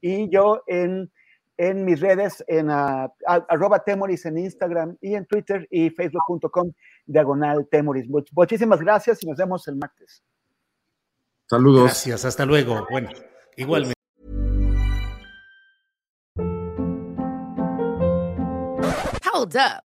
Y, yo en, en mis redes, en uh, arroba Temoris en Instagram y en Twitter y facebook.com diagonal Temoris. Muchísimas gracias y nos vemos el martes. Saludos. Gracias, hasta luego. Bueno, igualmente. Hold up.